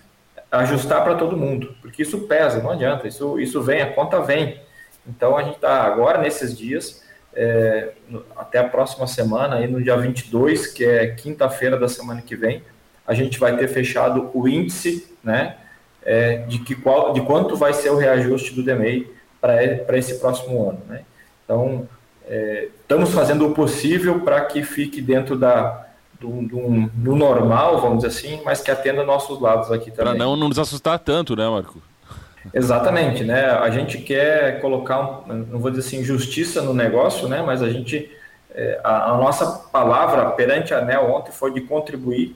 ajustar para todo mundo, porque isso pesa, não adianta, isso, isso vem, a conta vem. Então a gente está agora nesses dias, é, até a próxima semana, aí no dia 22, que é quinta-feira da semana que vem, a gente vai ter fechado o índice, né, é, de, que qual, de quanto vai ser o reajuste do DMEI para esse próximo ano. Né? Então, é, estamos fazendo o possível para que fique dentro da, do, do, do, normal, vamos dizer assim, mas que atenda nossos lados aqui também. Para não, não nos assustar tanto, né, Marco? Exatamente, né? A gente quer colocar, não vou dizer assim, justiça no negócio, né? Mas a gente, é, a, a, nossa palavra perante a ANEL ontem foi de contribuir,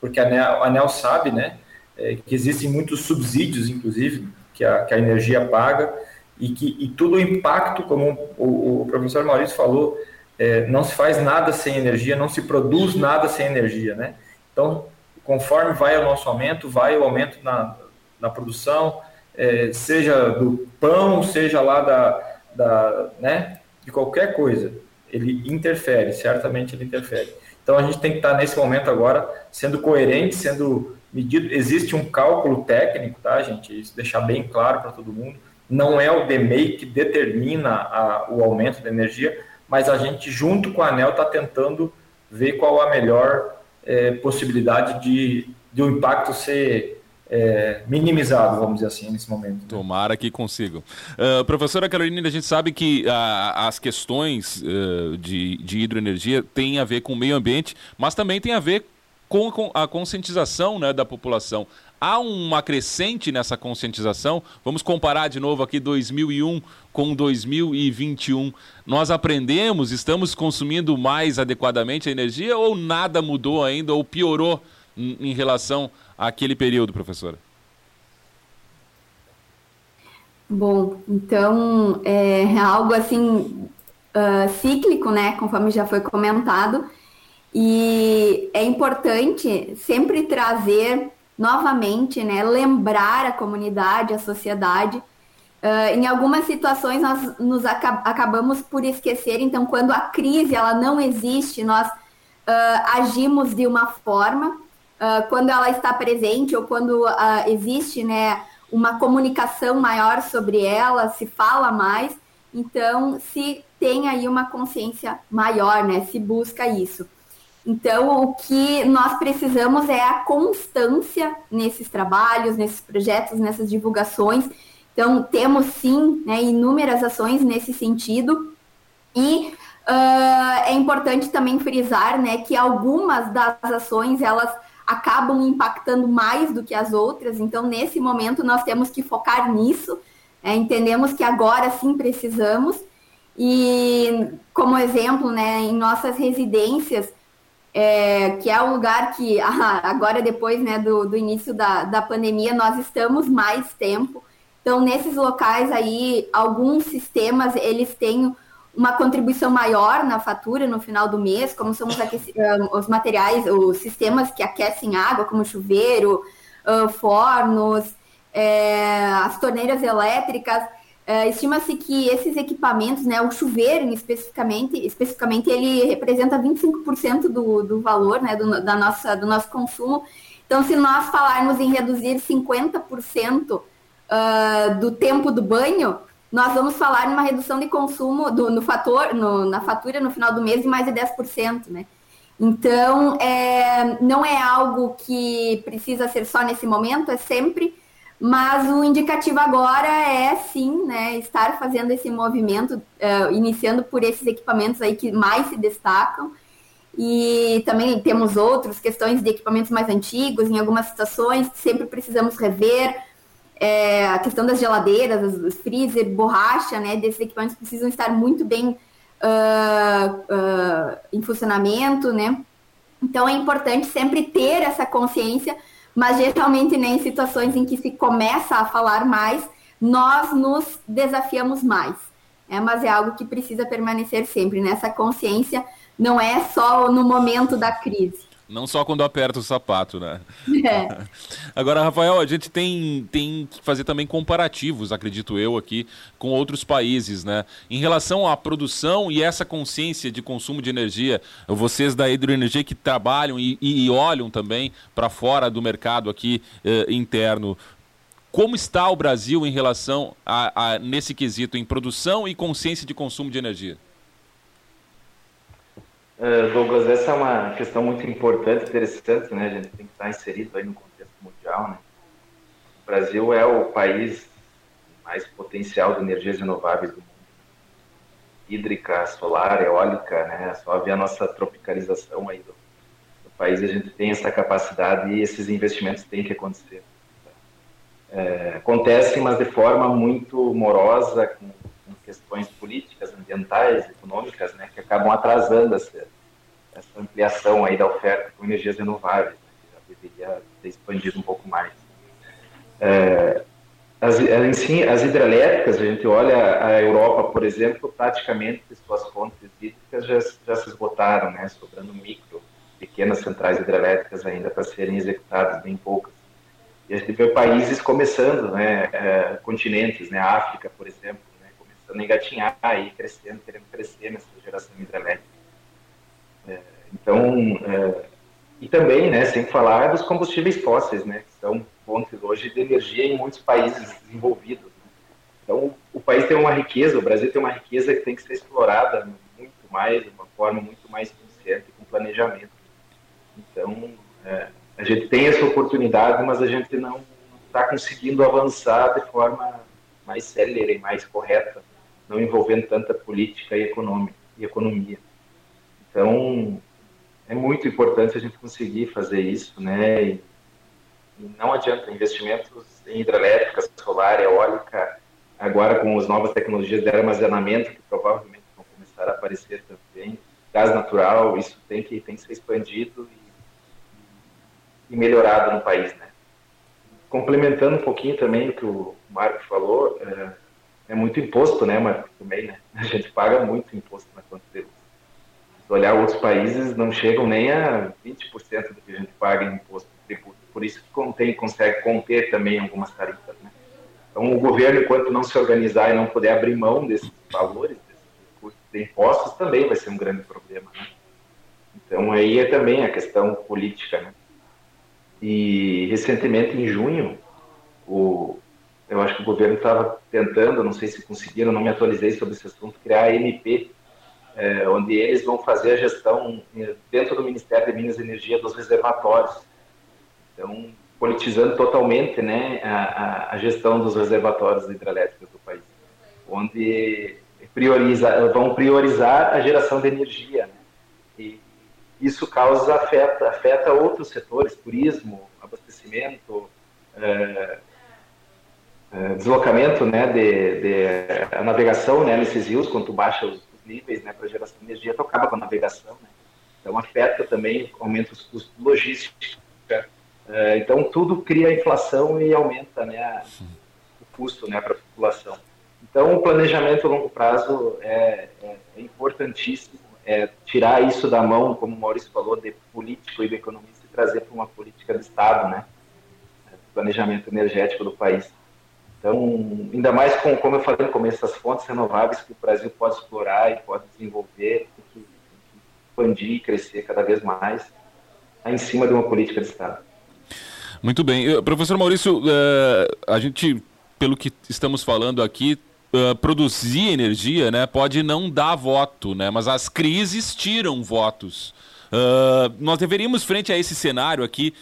porque a ANEL, a ANEL sabe, né? É, que existem muitos subsídios, inclusive, que a, que a energia paga, e que e todo o impacto, como o, o professor Maurício falou, é, não se faz nada sem energia, não se produz nada sem energia, né? Então, conforme vai o nosso aumento, vai o aumento na, na produção, é, seja do pão, seja lá da, da, né, de qualquer coisa, ele interfere, certamente ele interfere. Então a gente tem que estar nesse momento agora sendo coerente, sendo medido. Existe um cálculo técnico, tá, gente? Isso deixar bem claro para todo mundo. Não é o DMEI que determina a, o aumento da energia, mas a gente, junto com a ANEL, está tentando ver qual a melhor é, possibilidade de, de o impacto ser é, minimizado, vamos dizer assim, nesse momento. Né? Tomara que consigam. Uh, professora Carolina, a gente sabe que uh, as questões uh, de, de hidroenergia têm a ver com o meio ambiente, mas também tem a ver com, com a conscientização né, da população. Há uma crescente nessa conscientização. Vamos comparar de novo aqui 2001 com 2021. Nós aprendemos, estamos consumindo mais adequadamente a energia ou nada mudou ainda ou piorou em, relação àquele período, professora? Bom, então é, é algo assim uh, cíclico, né? Conforme já foi comentado, e é importante sempre trazer novamente, né? Lembrar a comunidade, a sociedade. Uh, em algumas situações nós nos acab acabamos por esquecer. Então, quando a crise ela não existe, nós uh, agimos de uma forma uh, quando ela está presente ou quando existe né, uma comunicação maior sobre ela, se fala mais, então se tem aí uma consciência maior, né, se busca isso. Então, o que nós precisamos é a constância nesses trabalhos, nesses projetos, nessas divulgações. Então, temos sim né, inúmeras ações nesse sentido. E uh, é importante também frisar né, que algumas das ações elas acabam impactando mais do que as outras. Então, nesse momento, nós temos que focar nisso. É, entendemos que agora sim precisamos. E, como exemplo, né, em nossas residências, é, que é um lugar que agora, depois né, do, do início da, da pandemia, nós estamos mais tempo. Então, nesses locais aí, alguns sistemas, eles têm uma contribuição maior na fatura no final do mês, como são os, os materiais, os sistemas que aquecem água, como chuveiro, uh, fornos, é, as torneiras elétricas. É, Estima-se que esses equipamentos, né, o chuveiro especificamente, especificamente ele representa 25% do, do valor né, do, da nossa, do nosso consumo. Então, se nós falarmos em reduzir 50% uh, do tempo do banho, nós vamos falar numa redução de consumo do, no fator, no, na fatura no final do mês de mais de 10%, né? Então, é, não é algo que precisa ser só nesse momento, é sempre, mas o indicativo agora é sim, né, estar fazendo esse movimento, uh, iniciando por esses equipamentos aí que mais se destacam, e também temos outros, questões de equipamentos mais antigos, em algumas situações, sempre precisamos rever, é, a questão das geladeiras, os freezer, borracha, né, desses equipamentos precisam estar muito bem uh, uh, em funcionamento, né? Então é importante sempre ter essa consciência, mas geralmente né, em situações em que se começa a falar mais, nós nos desafiamos mais. Né? Mas é algo que precisa permanecer sempre. Nessa né? consciência não é só no momento da crise. Não só quando aperta o sapato, né? É. Agora, Rafael, a gente tem, tem que fazer também comparativos, acredito eu, aqui, com outros países, né? Em relação à produção e essa consciência de consumo de energia, vocês da hidroenergia que trabalham e, e olham também para fora do mercado aqui eh, interno, como está o Brasil em relação a, a, nesse quesito em produção e consciência de consumo de energia? Uh, Douglas, essa é uma questão muito importante, interessante, né? A gente tem que estar inserido aí no contexto mundial, né? O Brasil é o país mais potencial de energias renováveis do mundo. Hídrica, solar, eólica, né? Só ver a nossa tropicalização aí do, do país, a gente tem essa capacidade e esses investimentos têm que acontecer. É, acontece, mas de forma muito morosa, com questões políticas, ambientais, econômicas, né, que acabam atrasando essa, essa ampliação aí da oferta com energias renováveis, né, que já deveria ter expandido um pouco mais. É, as, si, as hidrelétricas, a gente olha a Europa, por exemplo, praticamente suas fontes hídricas já, já se esgotaram, né, sobrando micro, pequenas centrais hidrelétricas ainda para serem executadas, bem poucas. E a gente vê países começando, né, é, continentes, né, África, por exemplo, tentando engatinhar e crescendo, querendo crescer nessa geração hidrelétrica. É, então, é, e também, né, sem falar dos combustíveis fósseis, né, que são fontes hoje de energia em muitos países desenvolvidos. Né. Então, o país tem uma riqueza, o Brasil tem uma riqueza que tem que ser explorada muito mais, de uma forma muito mais consciente, com planejamento. Então, é, a gente tem essa oportunidade, mas a gente não está conseguindo avançar de forma mais célere, mais correta não envolvendo tanta política e, econômica, e economia. Então, é muito importante a gente conseguir fazer isso, né? E, e não adianta investimentos em hidrelétrica, solar, eólica, agora com as novas tecnologias de armazenamento que provavelmente vão começar a aparecer também, gás natural, isso tem que tem que ser expandido e, e melhorado no país, né? Complementando um pouquinho também o que o Marco falou, é, é muito imposto, né, Marco? Também, né? A gente paga muito imposto na conta de luz. Se olhar outros países, não chegam nem a 20% do que a gente paga em imposto de tributo. Por isso que contém, consegue conter também algumas tarifas, né? Então, o governo, enquanto não se organizar e não puder abrir mão desses valores, desses custos de impostos, também vai ser um grande problema, né? Então, aí é também a questão política, né? E, recentemente, em junho, o, eu acho que o governo estava tentando, não sei se conseguiram, não me atualizei sobre esse assunto, criar a MP, é, onde eles vão fazer a gestão é, dentro do Ministério de Minas e Energia dos reservatórios. Então, politizando totalmente né, a, a gestão dos reservatórios hidrelétricos do país, onde prioriza, vão priorizar a geração de energia. Né? E isso causa, afeta, afeta outros setores, turismo, abastecimento, é, deslocamento, né, de, de, a navegação, né, nesses rios, quando tu baixa os, níveis, né, para geração de energia, tu acaba com a navegação, né. Então afeta também, aumenta os custos logísticos. É, então tudo cria inflação e aumenta, né, o custo, né, para a população. Então o planejamento a longo prazo é, é, é importantíssimo, é tirar isso da mão, como o Maurício falou, de político e de economista e trazer para uma política de Estado, né, planejamento energético do país. Então, ainda mais com, como eu falei no começo, as fontes renováveis que o Brasil pode explorar e pode desenvolver, tem que, expandir e crescer cada vez mais em cima de uma política de Estado. Muito bem. Professor Maurício, uh, a gente, pelo que estamos falando aqui, uh, produzir energia né, pode não dar voto, né, mas as crises tiram votos. Uh, nós deveríamos, frente a esse cenário aqui,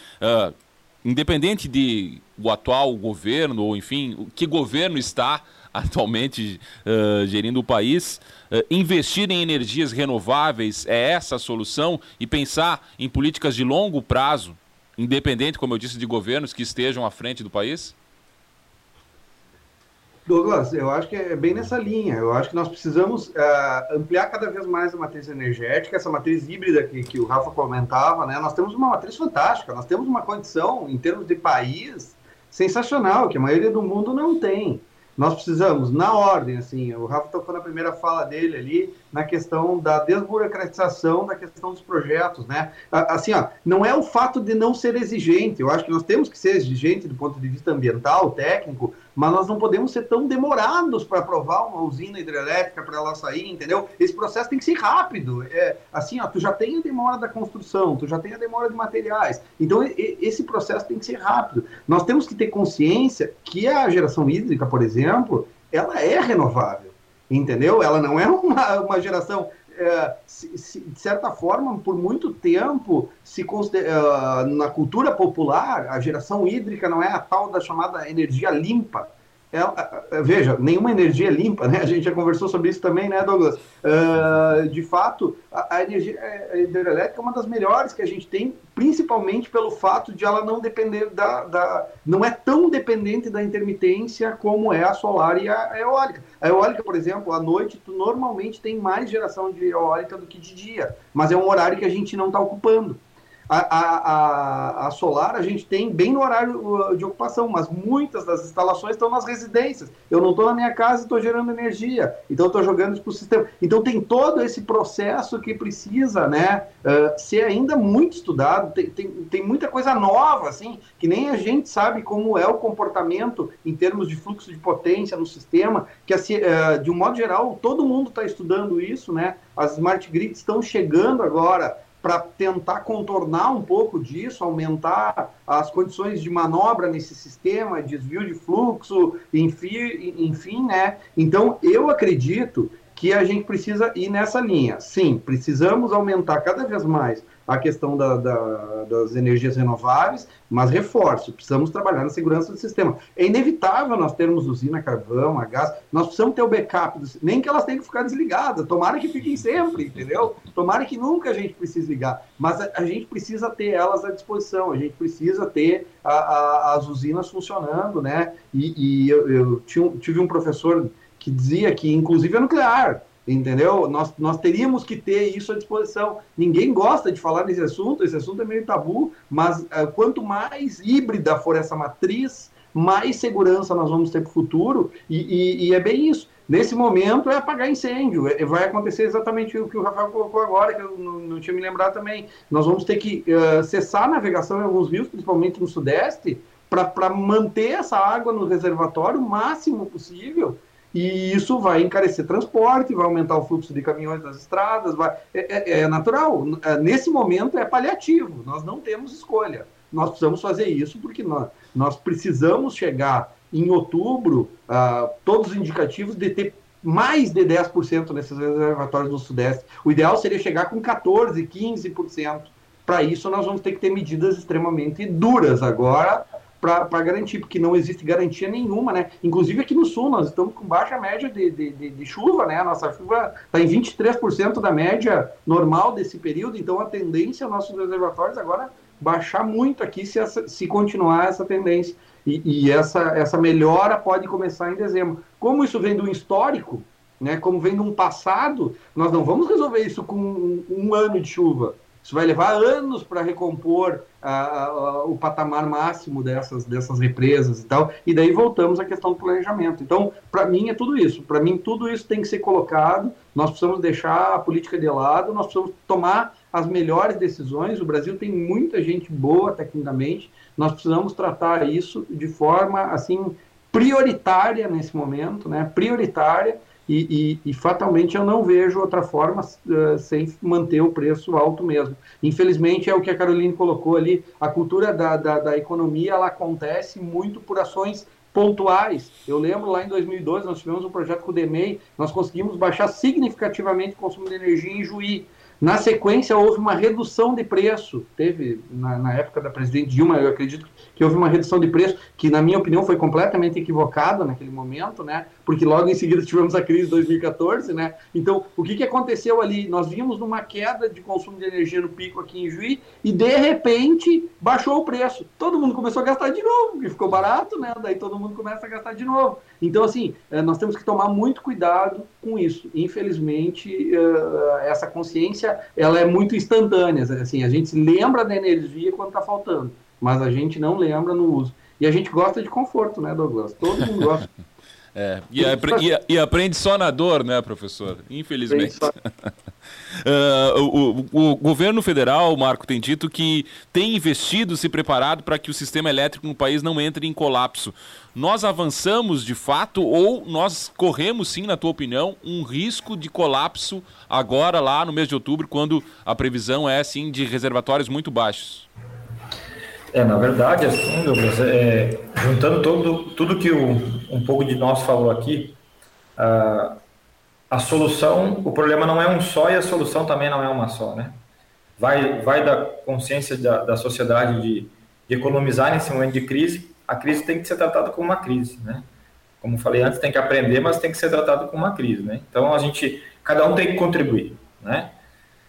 independente de o atual governo, ou enfim, que governo está atualmente uh, gerindo o país, uh, investir em energias renováveis é essa a solução e pensar em políticas de longo prazo, independente, como eu disse, de governos que estejam à frente do país? Douglas, eu acho que é bem nessa linha. Eu acho que nós precisamos uh, ampliar cada vez mais a matriz energética, essa matriz híbrida que, que o Rafa comentava, né? Nós temos uma matriz fantástica, nós temos uma condição, em termos de país, sensacional, que a maioria do mundo não tem nós precisamos, na ordem, assim, o Rafa tocou na primeira fala dele ali, na questão da desburocratização da questão dos projetos, né? Assim, ó, não é o fato de não ser exigente, eu acho que nós temos que ser exigente do ponto de vista ambiental, técnico, mas nós não podemos ser tão demorados para aprovar uma usina hidrelétrica para ela sair, entendeu? Esse processo tem que ser rápido. É, assim, ó, tu já tem a demora da construção, tu já tem a demora de materiais. Então, e, esse processo tem que ser rápido. Nós temos que ter consciência que a geração hídrica, por exemplo, ela é renovável, entendeu? Ela não é uma, uma geração é, se, se, de certa forma, por muito tempo, se uh, na cultura popular, a geração hídrica não é a tal da chamada energia limpa, é, é, é, veja, nenhuma energia é limpa, né? A gente já conversou sobre isso também, né, Douglas? Uh, de fato, a, a, energia hidrelétrica é uma das melhores que a gente tem, principalmente pelo fato de ela não depender da, da não é tão dependente da intermitência como é a solar e a eólica. A eólica, por exemplo, à noite, tu normalmente tem mais geração de eólica do que de dia, mas é um horário que a gente não está ocupando. A, a, a, solar a gente tem bem no horário uh, de ocupação, mas muitas das instalações estão nas residências. Eu não estou na minha casa e estou gerando energia, então estou jogando isso para o sistema. Então tem todo esse processo que precisa né, uh, ser ainda muito estudado. Tem, tem, tem, muita coisa nova, assim, que nem a gente sabe como é o comportamento em termos de fluxo de potência no sistema, que assim, uh, de um modo geral todo mundo está estudando isso, né? As smart grids estão chegando agora para tentar contornar um pouco disso, aumentar as condições de manobra nesse sistema, desvio de fluxo, enfim, enfim, né? Então, eu acredito que a gente precisa ir nessa linha. Sim, precisamos aumentar cada vez mais a questão da, da, das energias renováveis, mas reforço, precisamos trabalhar na segurança do sistema. É inevitável nós termos usina a carvão, a gás, nós precisamos ter o backup, do, nem que elas tenham que ficar desligadas, tomara que fiquem sempre, entendeu? Tomara que nunca a gente precise ligar, mas a, a gente precisa ter elas à disposição, a gente precisa ter a, a, as usinas funcionando, né? E, e eu, eu tive um professor que dizia que, inclusive, é nuclear, entendeu? Nós, nós teríamos que ter isso à disposição. Ninguém gosta de falar nesse assunto, esse assunto é meio tabu, mas uh, quanto mais híbrida for essa matriz, mais segurança nós vamos ter para o futuro, e, e, e, é bem isso. Nesse momento é apagar incêndio, é, vai acontecer exatamente o que o Rafael colocou agora, que eu não, não tinha me lembrado também. Nós vamos ter que uh, cessar a navegação em alguns rios, principalmente no Sudeste, para manter essa água no reservatório o máximo possível, e isso vai encarecer transporte, vai aumentar o fluxo de caminhões nas estradas, vai, é, é, é natural. É, nesse momento é paliativo, nós não temos escolha. Nós precisamos fazer isso porque nós, nós precisamos chegar em outubro, uh, todos os indicativos, de ter mais de 10% nesses reservatórios do Sudeste. O ideal seria chegar com 14%, 15%. Para isso, nós vamos ter que ter medidas extremamente duras agora para garantir, porque não existe garantia nenhuma, né? Inclusive aqui no sul, nós estamos com baixa média de, de, de, de chuva, né? A nossa chuva está em 23% da média normal desse período, então a tendência aos nossos reservatórios agora baixar muito aqui se, essa, se continuar essa tendência. E, e, essa, essa melhora pode começar em dezembro. Como isso vem do histórico, né? Como vem de um passado, nós não vamos resolver isso com um, um ano de chuva. Isso vai levar anos para recompor o patamar máximo dessas, dessas represas e tal, e daí voltamos à questão do planejamento. Então, para mim é tudo isso. Para mim, tudo isso tem que ser colocado. Nós precisamos deixar a política de lado, nós precisamos tomar as melhores decisões. O Brasil tem muita gente boa tecnicamente. Nós precisamos tratar isso de forma assim prioritária nesse momento, né? Prioritária e, e, e, fatalmente eu não vejo outra forma uh, sem manter o preço alto mesmo. Infelizmente é o que a Caroline colocou ali, a cultura da, da, da economia ela acontece muito por ações pontuais. Eu lembro lá em 2012 nós tivemos um projeto com o DEMEI, nós conseguimos baixar significativamente o consumo de energia em Juí. Na sequência, houve uma redução de preço. Teve, na, na, época da presidente Dilma, eu acredito houve uma redução de preço, que, na minha opinião, foi completamente equivocada naquele momento, né? Porque logo em seguida tivemos a crise de 2014, né? Então, o que, que aconteceu ali? Nós vimos numa queda de consumo de energia no pico aqui em Juí e, de repente, baixou o preço. Todo mundo começou a gastar de novo, porque ficou barato, né? Daí todo mundo começa a gastar de novo. Então, assim, eh, nós temos que tomar muito cuidado com isso. Infelizmente, eh, essa consciência ela é muito instantânea. Assim, a gente lembra da energia quando está faltando, mas a gente não lembra no uso. E a gente gosta de conforto, né, Douglas? Todo mundo gosta. É, e, e, e, aprende só na dor, né, professor? Infelizmente. uh, o, o, o, governo federal, Marco, tem dito que tem investido, se preparado para que o sistema elétrico no país não entre em colapso. Nós avançamos de fato ou nós corremos, sim, na tua opinião, um risco de colapso agora, lá no mês de outubro, quando a previsão é, sim, de reservatórios muito baixos? É, na verdade, assim, Douglas, é, juntando todo, tudo que o, um pouco de nós falou aqui, uh, a solução, o problema não é um só e a solução também não é uma só, né? Vai, vai da consciência da, da sociedade de, de economizar nesse momento de crise, a crise tem que ser tratada como uma crise, né? Como falei antes, tem que aprender, mas tem que ser tratado como uma crise, né? Então a gente, cada um tem que contribuir, né?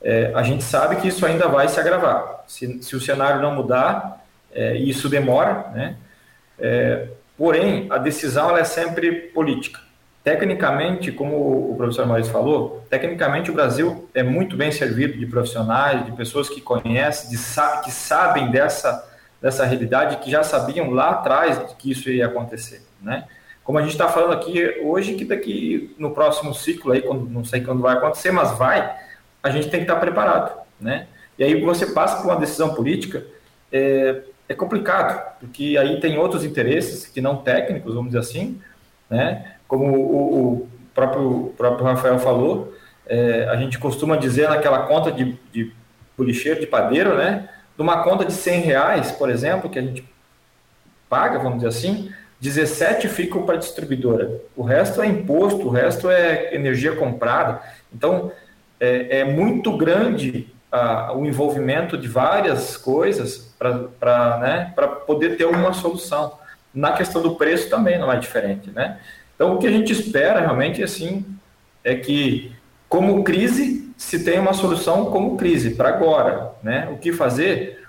É, a gente sabe que isso ainda vai se agravar. Se, se o cenário não mudar, é, e isso demora, né? É, porém, a decisão é sempre política. Tecnicamente, como o professor Maurício falou, tecnicamente o Brasil é muito bem servido de profissionais, de pessoas que conhecem, de, que sabem dessa, dessa realidade, que já sabiam lá atrás que isso ia acontecer, né? Como a gente está falando aqui hoje, que daqui no próximo ciclo, aí, quando, não sei quando vai acontecer, mas vai, a gente tem que estar tá preparado, né? E aí você passa por uma decisão política, é, é complicado, porque aí tem outros interesses que não técnicos, vamos dizer assim, né? como o, o próprio, próprio Rafael falou, é, a gente costuma dizer naquela conta de, de policheiro, de padeiro, né? Numa conta de 100 reais, por exemplo, que a gente paga, vamos dizer assim, 17 ficam para a distribuidora. O resto é imposto, o resto é energia comprada. Então, é, é muito grande o envolvimento de várias coisas para né, poder ter uma solução. Na questão do preço também não é diferente, né? Então, o que a gente espera realmente, assim, é que, como crise, se tenha uma solução como crise, para agora. Né? O que fazer?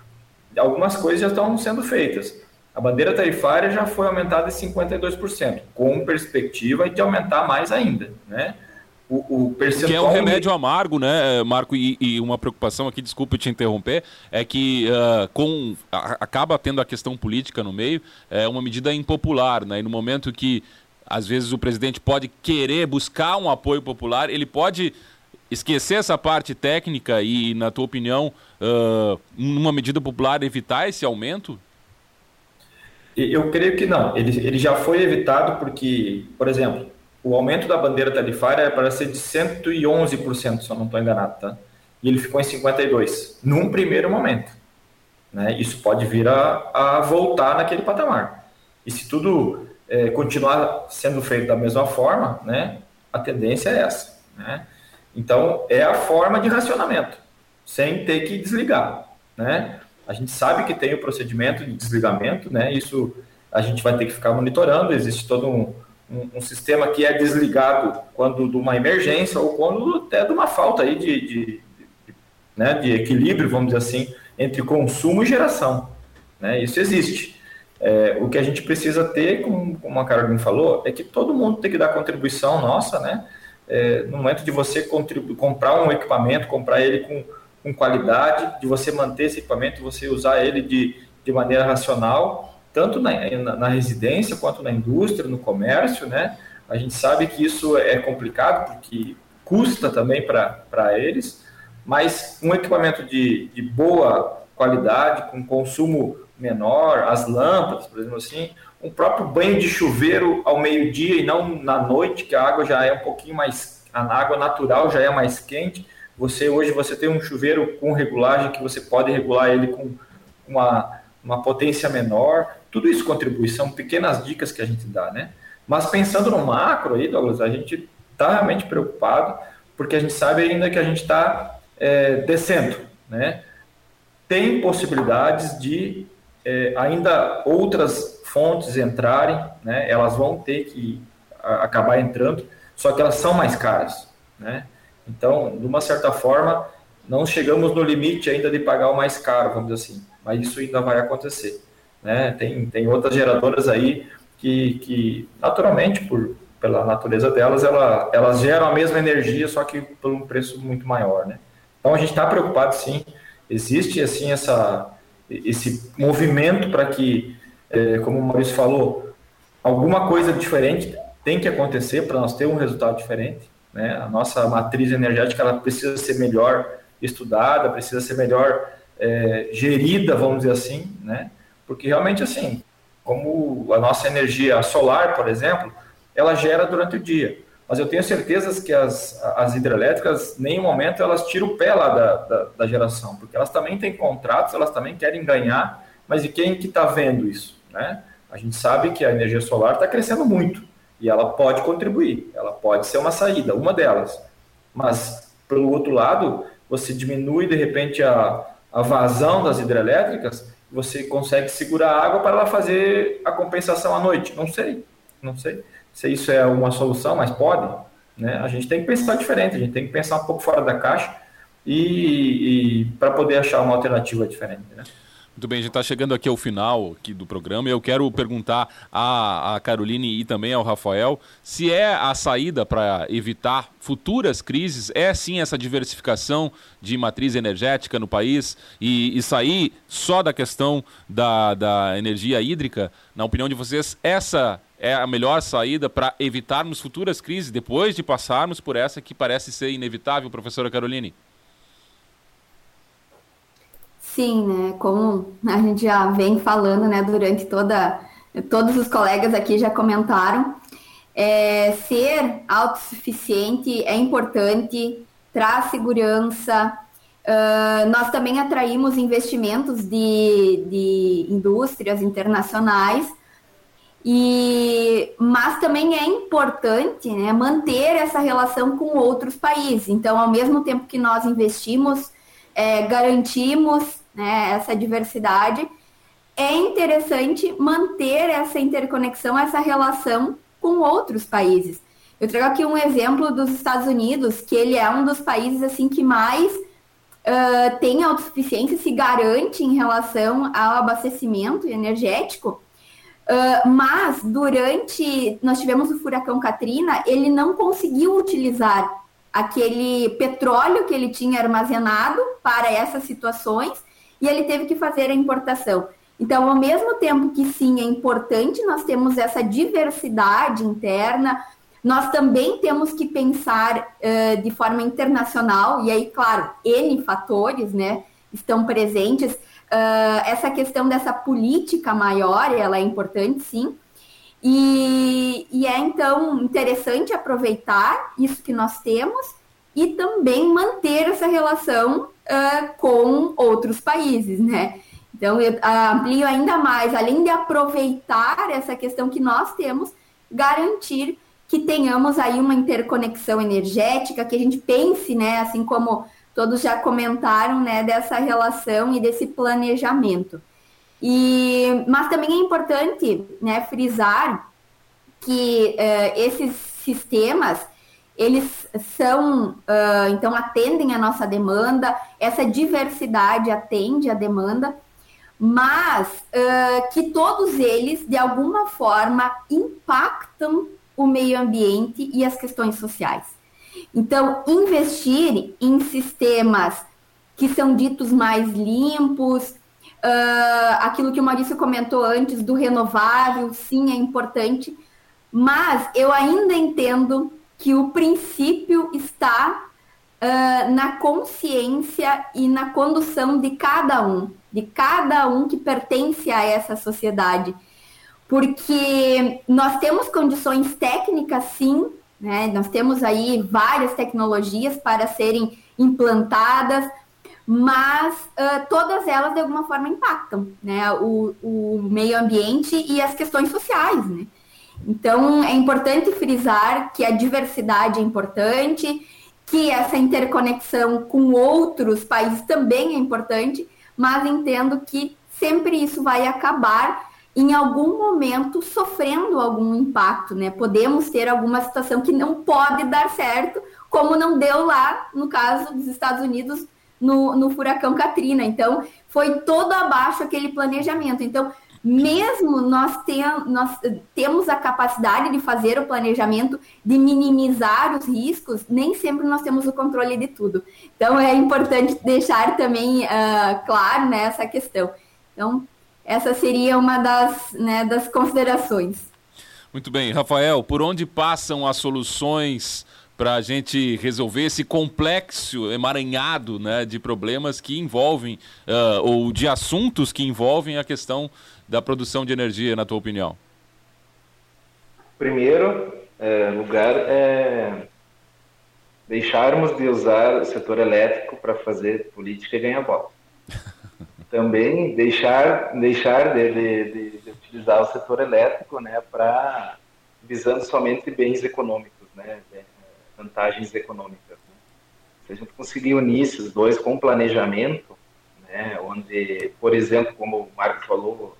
Algumas coisas já estão sendo feitas. A bandeira tarifária já foi aumentada em 52%, com perspectiva de aumentar mais ainda. Né? O, o percentual... Que é um remédio amargo, né, Marco? E, e, uma preocupação aqui, desculpe te interromper, é que uh, com, a, acaba tendo a questão política no meio, é uma medida impopular, né? E no momento que às vezes o presidente pode querer buscar um apoio popular, ele pode esquecer essa parte técnica e, na tua opinião, uh, numa medida popular, evitar esse aumento? Eu creio que não. Ele, ele já foi evitado porque, por exemplo, o aumento da bandeira tarifária é para ser de 111%, se eu não estou enganado, tá? E ele ficou em 52%, num primeiro momento. Né? Isso pode vir a, a voltar naquele patamar. E se tudo é, continuar sendo feito da mesma forma, né, a tendência é essa. Né? Então, é a forma de racionamento, sem ter que desligar. Né? A gente sabe que tem o procedimento de desligamento, né? isso a gente vai ter que ficar monitorando, existe todo um, um, um sistema que é desligado quando de uma emergência ou quando até de uma falta aí de, de, de, né, de equilíbrio, vamos dizer assim, entre consumo e geração. Né? Isso existe. É, o que a gente precisa ter, como, como a Carolina falou, é que todo mundo tem que dar contribuição nossa, né? É, no momento de você comprar um equipamento, comprar ele com, com qualidade, de você manter esse equipamento, você usar ele de, de maneira racional, tanto na, na, na residência quanto na indústria, no comércio, né? A gente sabe que isso é complicado porque custa também para eles, mas um equipamento de, de boa qualidade, com consumo menor, as lâmpadas, por exemplo assim, um próprio banho de chuveiro ao meio-dia e não na noite, que a água já é um pouquinho mais, a água natural já é mais quente. Você hoje você tem um chuveiro com regulagem que você pode regular ele com uma, uma potência menor. Tudo isso contribui, são pequenas dicas que a gente dá, né? Mas pensando no macro aí, Douglas, a gente está realmente preocupado, porque a gente sabe ainda que a gente está é, descendo, né? Tem possibilidades de é, ainda outras fontes entrarem, né, elas vão ter que acabar entrando, só que elas são mais caras. Né? Então, de uma certa forma, não chegamos no limite ainda de pagar o mais caro, vamos dizer assim, mas isso ainda vai acontecer. Né? Tem, tem outras geradoras aí que, que naturalmente, por, pela natureza delas, ela, elas geram a mesma energia, só que por um preço muito maior. Né? Então, a gente está preocupado, sim. Existe, assim, essa esse movimento para que, é, como o Maurício falou, alguma coisa diferente tem que acontecer para nós ter um resultado diferente. Né? A nossa matriz energética ela precisa ser melhor estudada, precisa ser melhor é, gerida, vamos dizer assim, né? Porque realmente assim, como a nossa energia solar, por exemplo, ela gera durante o dia mas eu tenho certeza que as, as hidrelétricas, em nenhum momento, elas tiram o pé lá da, da, da geração, porque elas também têm contratos, elas também querem ganhar, mas e quem que está vendo isso? Né? A gente sabe que a energia solar está crescendo muito, e ela pode contribuir, ela pode ser uma saída, uma delas. Mas, pelo outro lado, você diminui de repente a, a vazão das hidrelétricas, você consegue segurar a água para ela fazer a compensação à noite. Não sei, não sei se isso é uma solução, mas pode. Né? A gente tem que pensar diferente, a gente tem que pensar um pouco fora da caixa e, e para poder achar uma alternativa diferente. Né? Muito bem, a gente está chegando aqui ao final aqui do programa e eu quero perguntar à, à Caroline e também ao Rafael se é a saída para evitar futuras crises, é sim essa diversificação de matriz energética no país e, e sair só da questão da, da energia hídrica. Na opinião de vocês, essa é a melhor saída para evitarmos futuras crises depois de passarmos por essa que parece ser inevitável, professora Caroline? Sim, né? Como a gente já vem falando, né, durante toda. Todos os colegas aqui já comentaram. É, ser autossuficiente é importante, traz segurança. Uh, nós também atraímos investimentos de, de indústrias internacionais, e, mas também é importante né, manter essa relação com outros países. Então, ao mesmo tempo que nós investimos, é, garantimos né, essa diversidade, é interessante manter essa interconexão, essa relação com outros países. Eu trago aqui um exemplo dos Estados Unidos, que ele é um dos países assim que mais uh, tem autossuficiência, se garante em relação ao abastecimento energético. Uh, mas durante nós tivemos o furacão Katrina, ele não conseguiu utilizar aquele petróleo que ele tinha armazenado para essas situações e ele teve que fazer a importação. Então, ao mesmo tempo que sim, é importante nós temos essa diversidade interna, nós também temos que pensar uh, de forma internacional, e aí, claro, N fatores né, estão presentes. Uh, essa questão dessa política maior, ela é importante, sim. E, e é então interessante aproveitar isso que nós temos e também manter essa relação uh, com outros países, né? Então, eu amplio ainda mais, além de aproveitar essa questão que nós temos, garantir que tenhamos aí uma interconexão energética, que a gente pense, né, assim como todos já comentaram, né, dessa relação e desse planejamento. E, mas também é importante, né, frisar que uh, esses sistemas eles são, uh, então, atendem a nossa demanda, essa diversidade atende a demanda, mas uh, que todos eles, de alguma forma, impactam o meio ambiente e as questões sociais. Então, investir em sistemas que são ditos mais limpos, uh, aquilo que o Maurício comentou antes do renovável, sim, é importante, mas eu ainda entendo que o princípio está uh, na consciência e na condução de cada um, de cada um que pertence a essa sociedade. Porque nós temos condições técnicas, sim, né? nós temos aí várias tecnologias para serem implantadas, mas uh, todas elas de alguma forma impactam né? o, o meio ambiente e as questões sociais. Né? Então, é importante frisar que a diversidade é importante, que essa interconexão com outros países também é importante, mas entendo que sempre isso vai acabar em algum momento sofrendo algum impacto, né? Podemos ter alguma situação que não pode dar certo, como não deu lá no caso dos Estados Unidos no, no furacão Katrina. Então, foi todo abaixo aquele planejamento. Então, mesmo nós, tem, nós temos a capacidade de fazer o planejamento, de minimizar os riscos, nem sempre nós temos o controle de tudo. Então é importante deixar também uh, claro né, essa questão. Então, essa seria uma das, né, das considerações. Muito bem, Rafael, por onde passam as soluções para a gente resolver esse complexo emaranhado né, de problemas que envolvem, uh, ou de assuntos que envolvem a questão da produção de energia, na tua opinião? Primeiro é, lugar é deixarmos de usar o setor elétrico para fazer política e ganhar voto. Também deixar, deixar de, de, de, utilizar o setor elétrico né, para visando somente bens econômicos. né, vantagens econômicas. Né? Se a gente conseguir unir esses dois com planejamento, né, onde, por exemplo, como o Marco falou,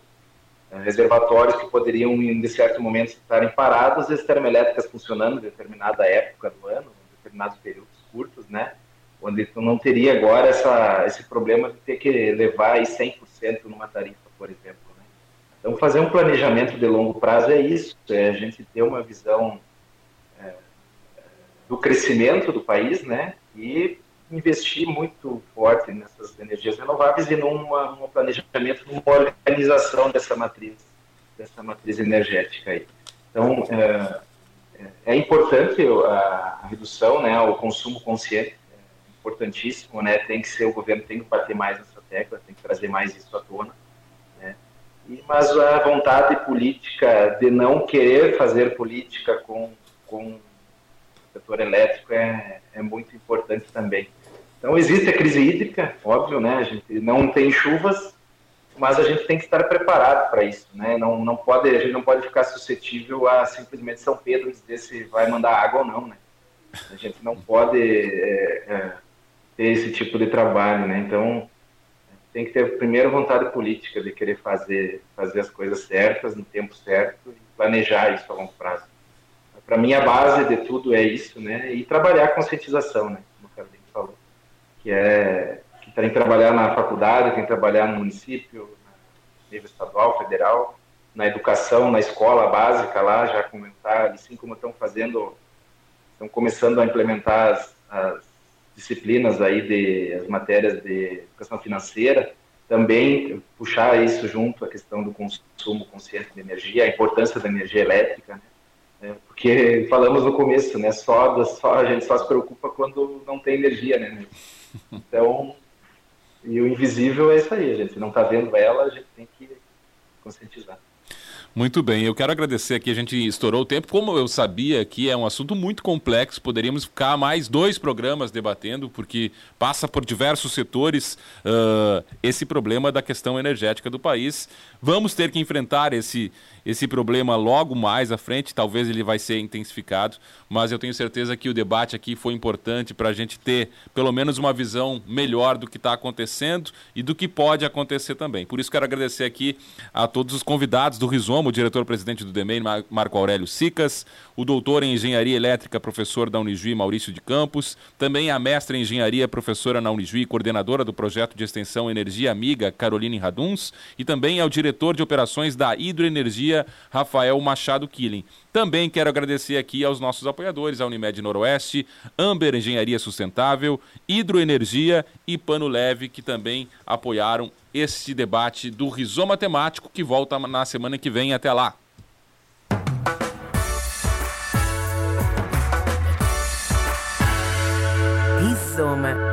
reservatórios que poderiam, em certo momento, estarem parados, as termoelétricas funcionando em determinada época do ano, em determinados períodos curtos, né? Onde tu não teria agora essa, esse problema de ter que levar aí 100% numa tarifa, por exemplo. Né? Então, fazer um planejamento de longo prazo é isso, é a gente ter uma visão é, do crescimento do país, né? E investir muito forte nessas energias renováveis e num planejamento, numa organização dessa matriz, dessa matriz energética aí. Então, é, é, é importante a, a, redução, né, o consumo consciente, é importantíssimo, né, tem que ser, o governo tem que bater mais nessa tecla, tem que trazer mais isso à tona, né, e, mas a vontade política de não querer fazer política com, com o setor elétrico é, é muito importante também. Então existe a crise hídrica, óbvio, né? A gente não tem chuvas, mas a gente tem que estar preparado para isso, né? Não, não pode, a gente não pode ficar suscetível a simplesmente São Pedro dizer se vai mandar água ou não, né? A gente não pode é, é, ter esse tipo de trabalho, né? Então tem que ter primeiro vontade política de querer fazer fazer as coisas certas no tempo certo e planejar isso a longo prazo. Para mim a base de tudo é isso, né? E trabalhar a conscientização, né? Que é que tem que trabalhar na faculdade, tem que trabalhar no município, nível estadual, federal, na educação, na escola básica lá, já comentar, assim como estão fazendo, estão começando a implementar as, as disciplinas aí de as matérias de educação financeira, também puxar isso junto à questão do consumo consciente de energia, a importância da energia elétrica, né? É, porque falamos no começo, né? Só, só a gente só se preocupa quando não tem energia, né? Então, e o invisível é isso aí, a gente não está vendo ela, a gente tem que conscientizar. Muito bem, eu quero agradecer aqui, a gente estourou o tempo. Como eu sabia que é um assunto muito complexo, poderíamos ficar mais dois programas debatendo, porque passa por diversos setores uh, esse problema da questão energética do país. Vamos ter que enfrentar esse, esse problema logo mais à frente, talvez ele vai ser intensificado, mas eu tenho certeza que o debate aqui foi importante para a gente ter pelo menos uma visão melhor do que está acontecendo e do que pode acontecer também. Por isso quero agradecer aqui a todos os convidados do Rizoma, o diretor-presidente do DEMEI, Marco Aurélio Sicas, o doutor em Engenharia Elétrica, professor da Unijuí, Maurício de Campos, também a mestra em Engenharia, professora na Unijuí, coordenadora do projeto de extensão Energia Amiga, Caroline Raduns, e também ao diretor de operações da Hidroenergia, Rafael Machado Killing. Também quero agradecer aqui aos nossos apoiadores, a Unimed Noroeste, Amber Engenharia Sustentável, Hidroenergia e Pano Leve, que também apoiaram este debate do Rizoma Temático, que volta na semana que vem. Até lá! Rizoma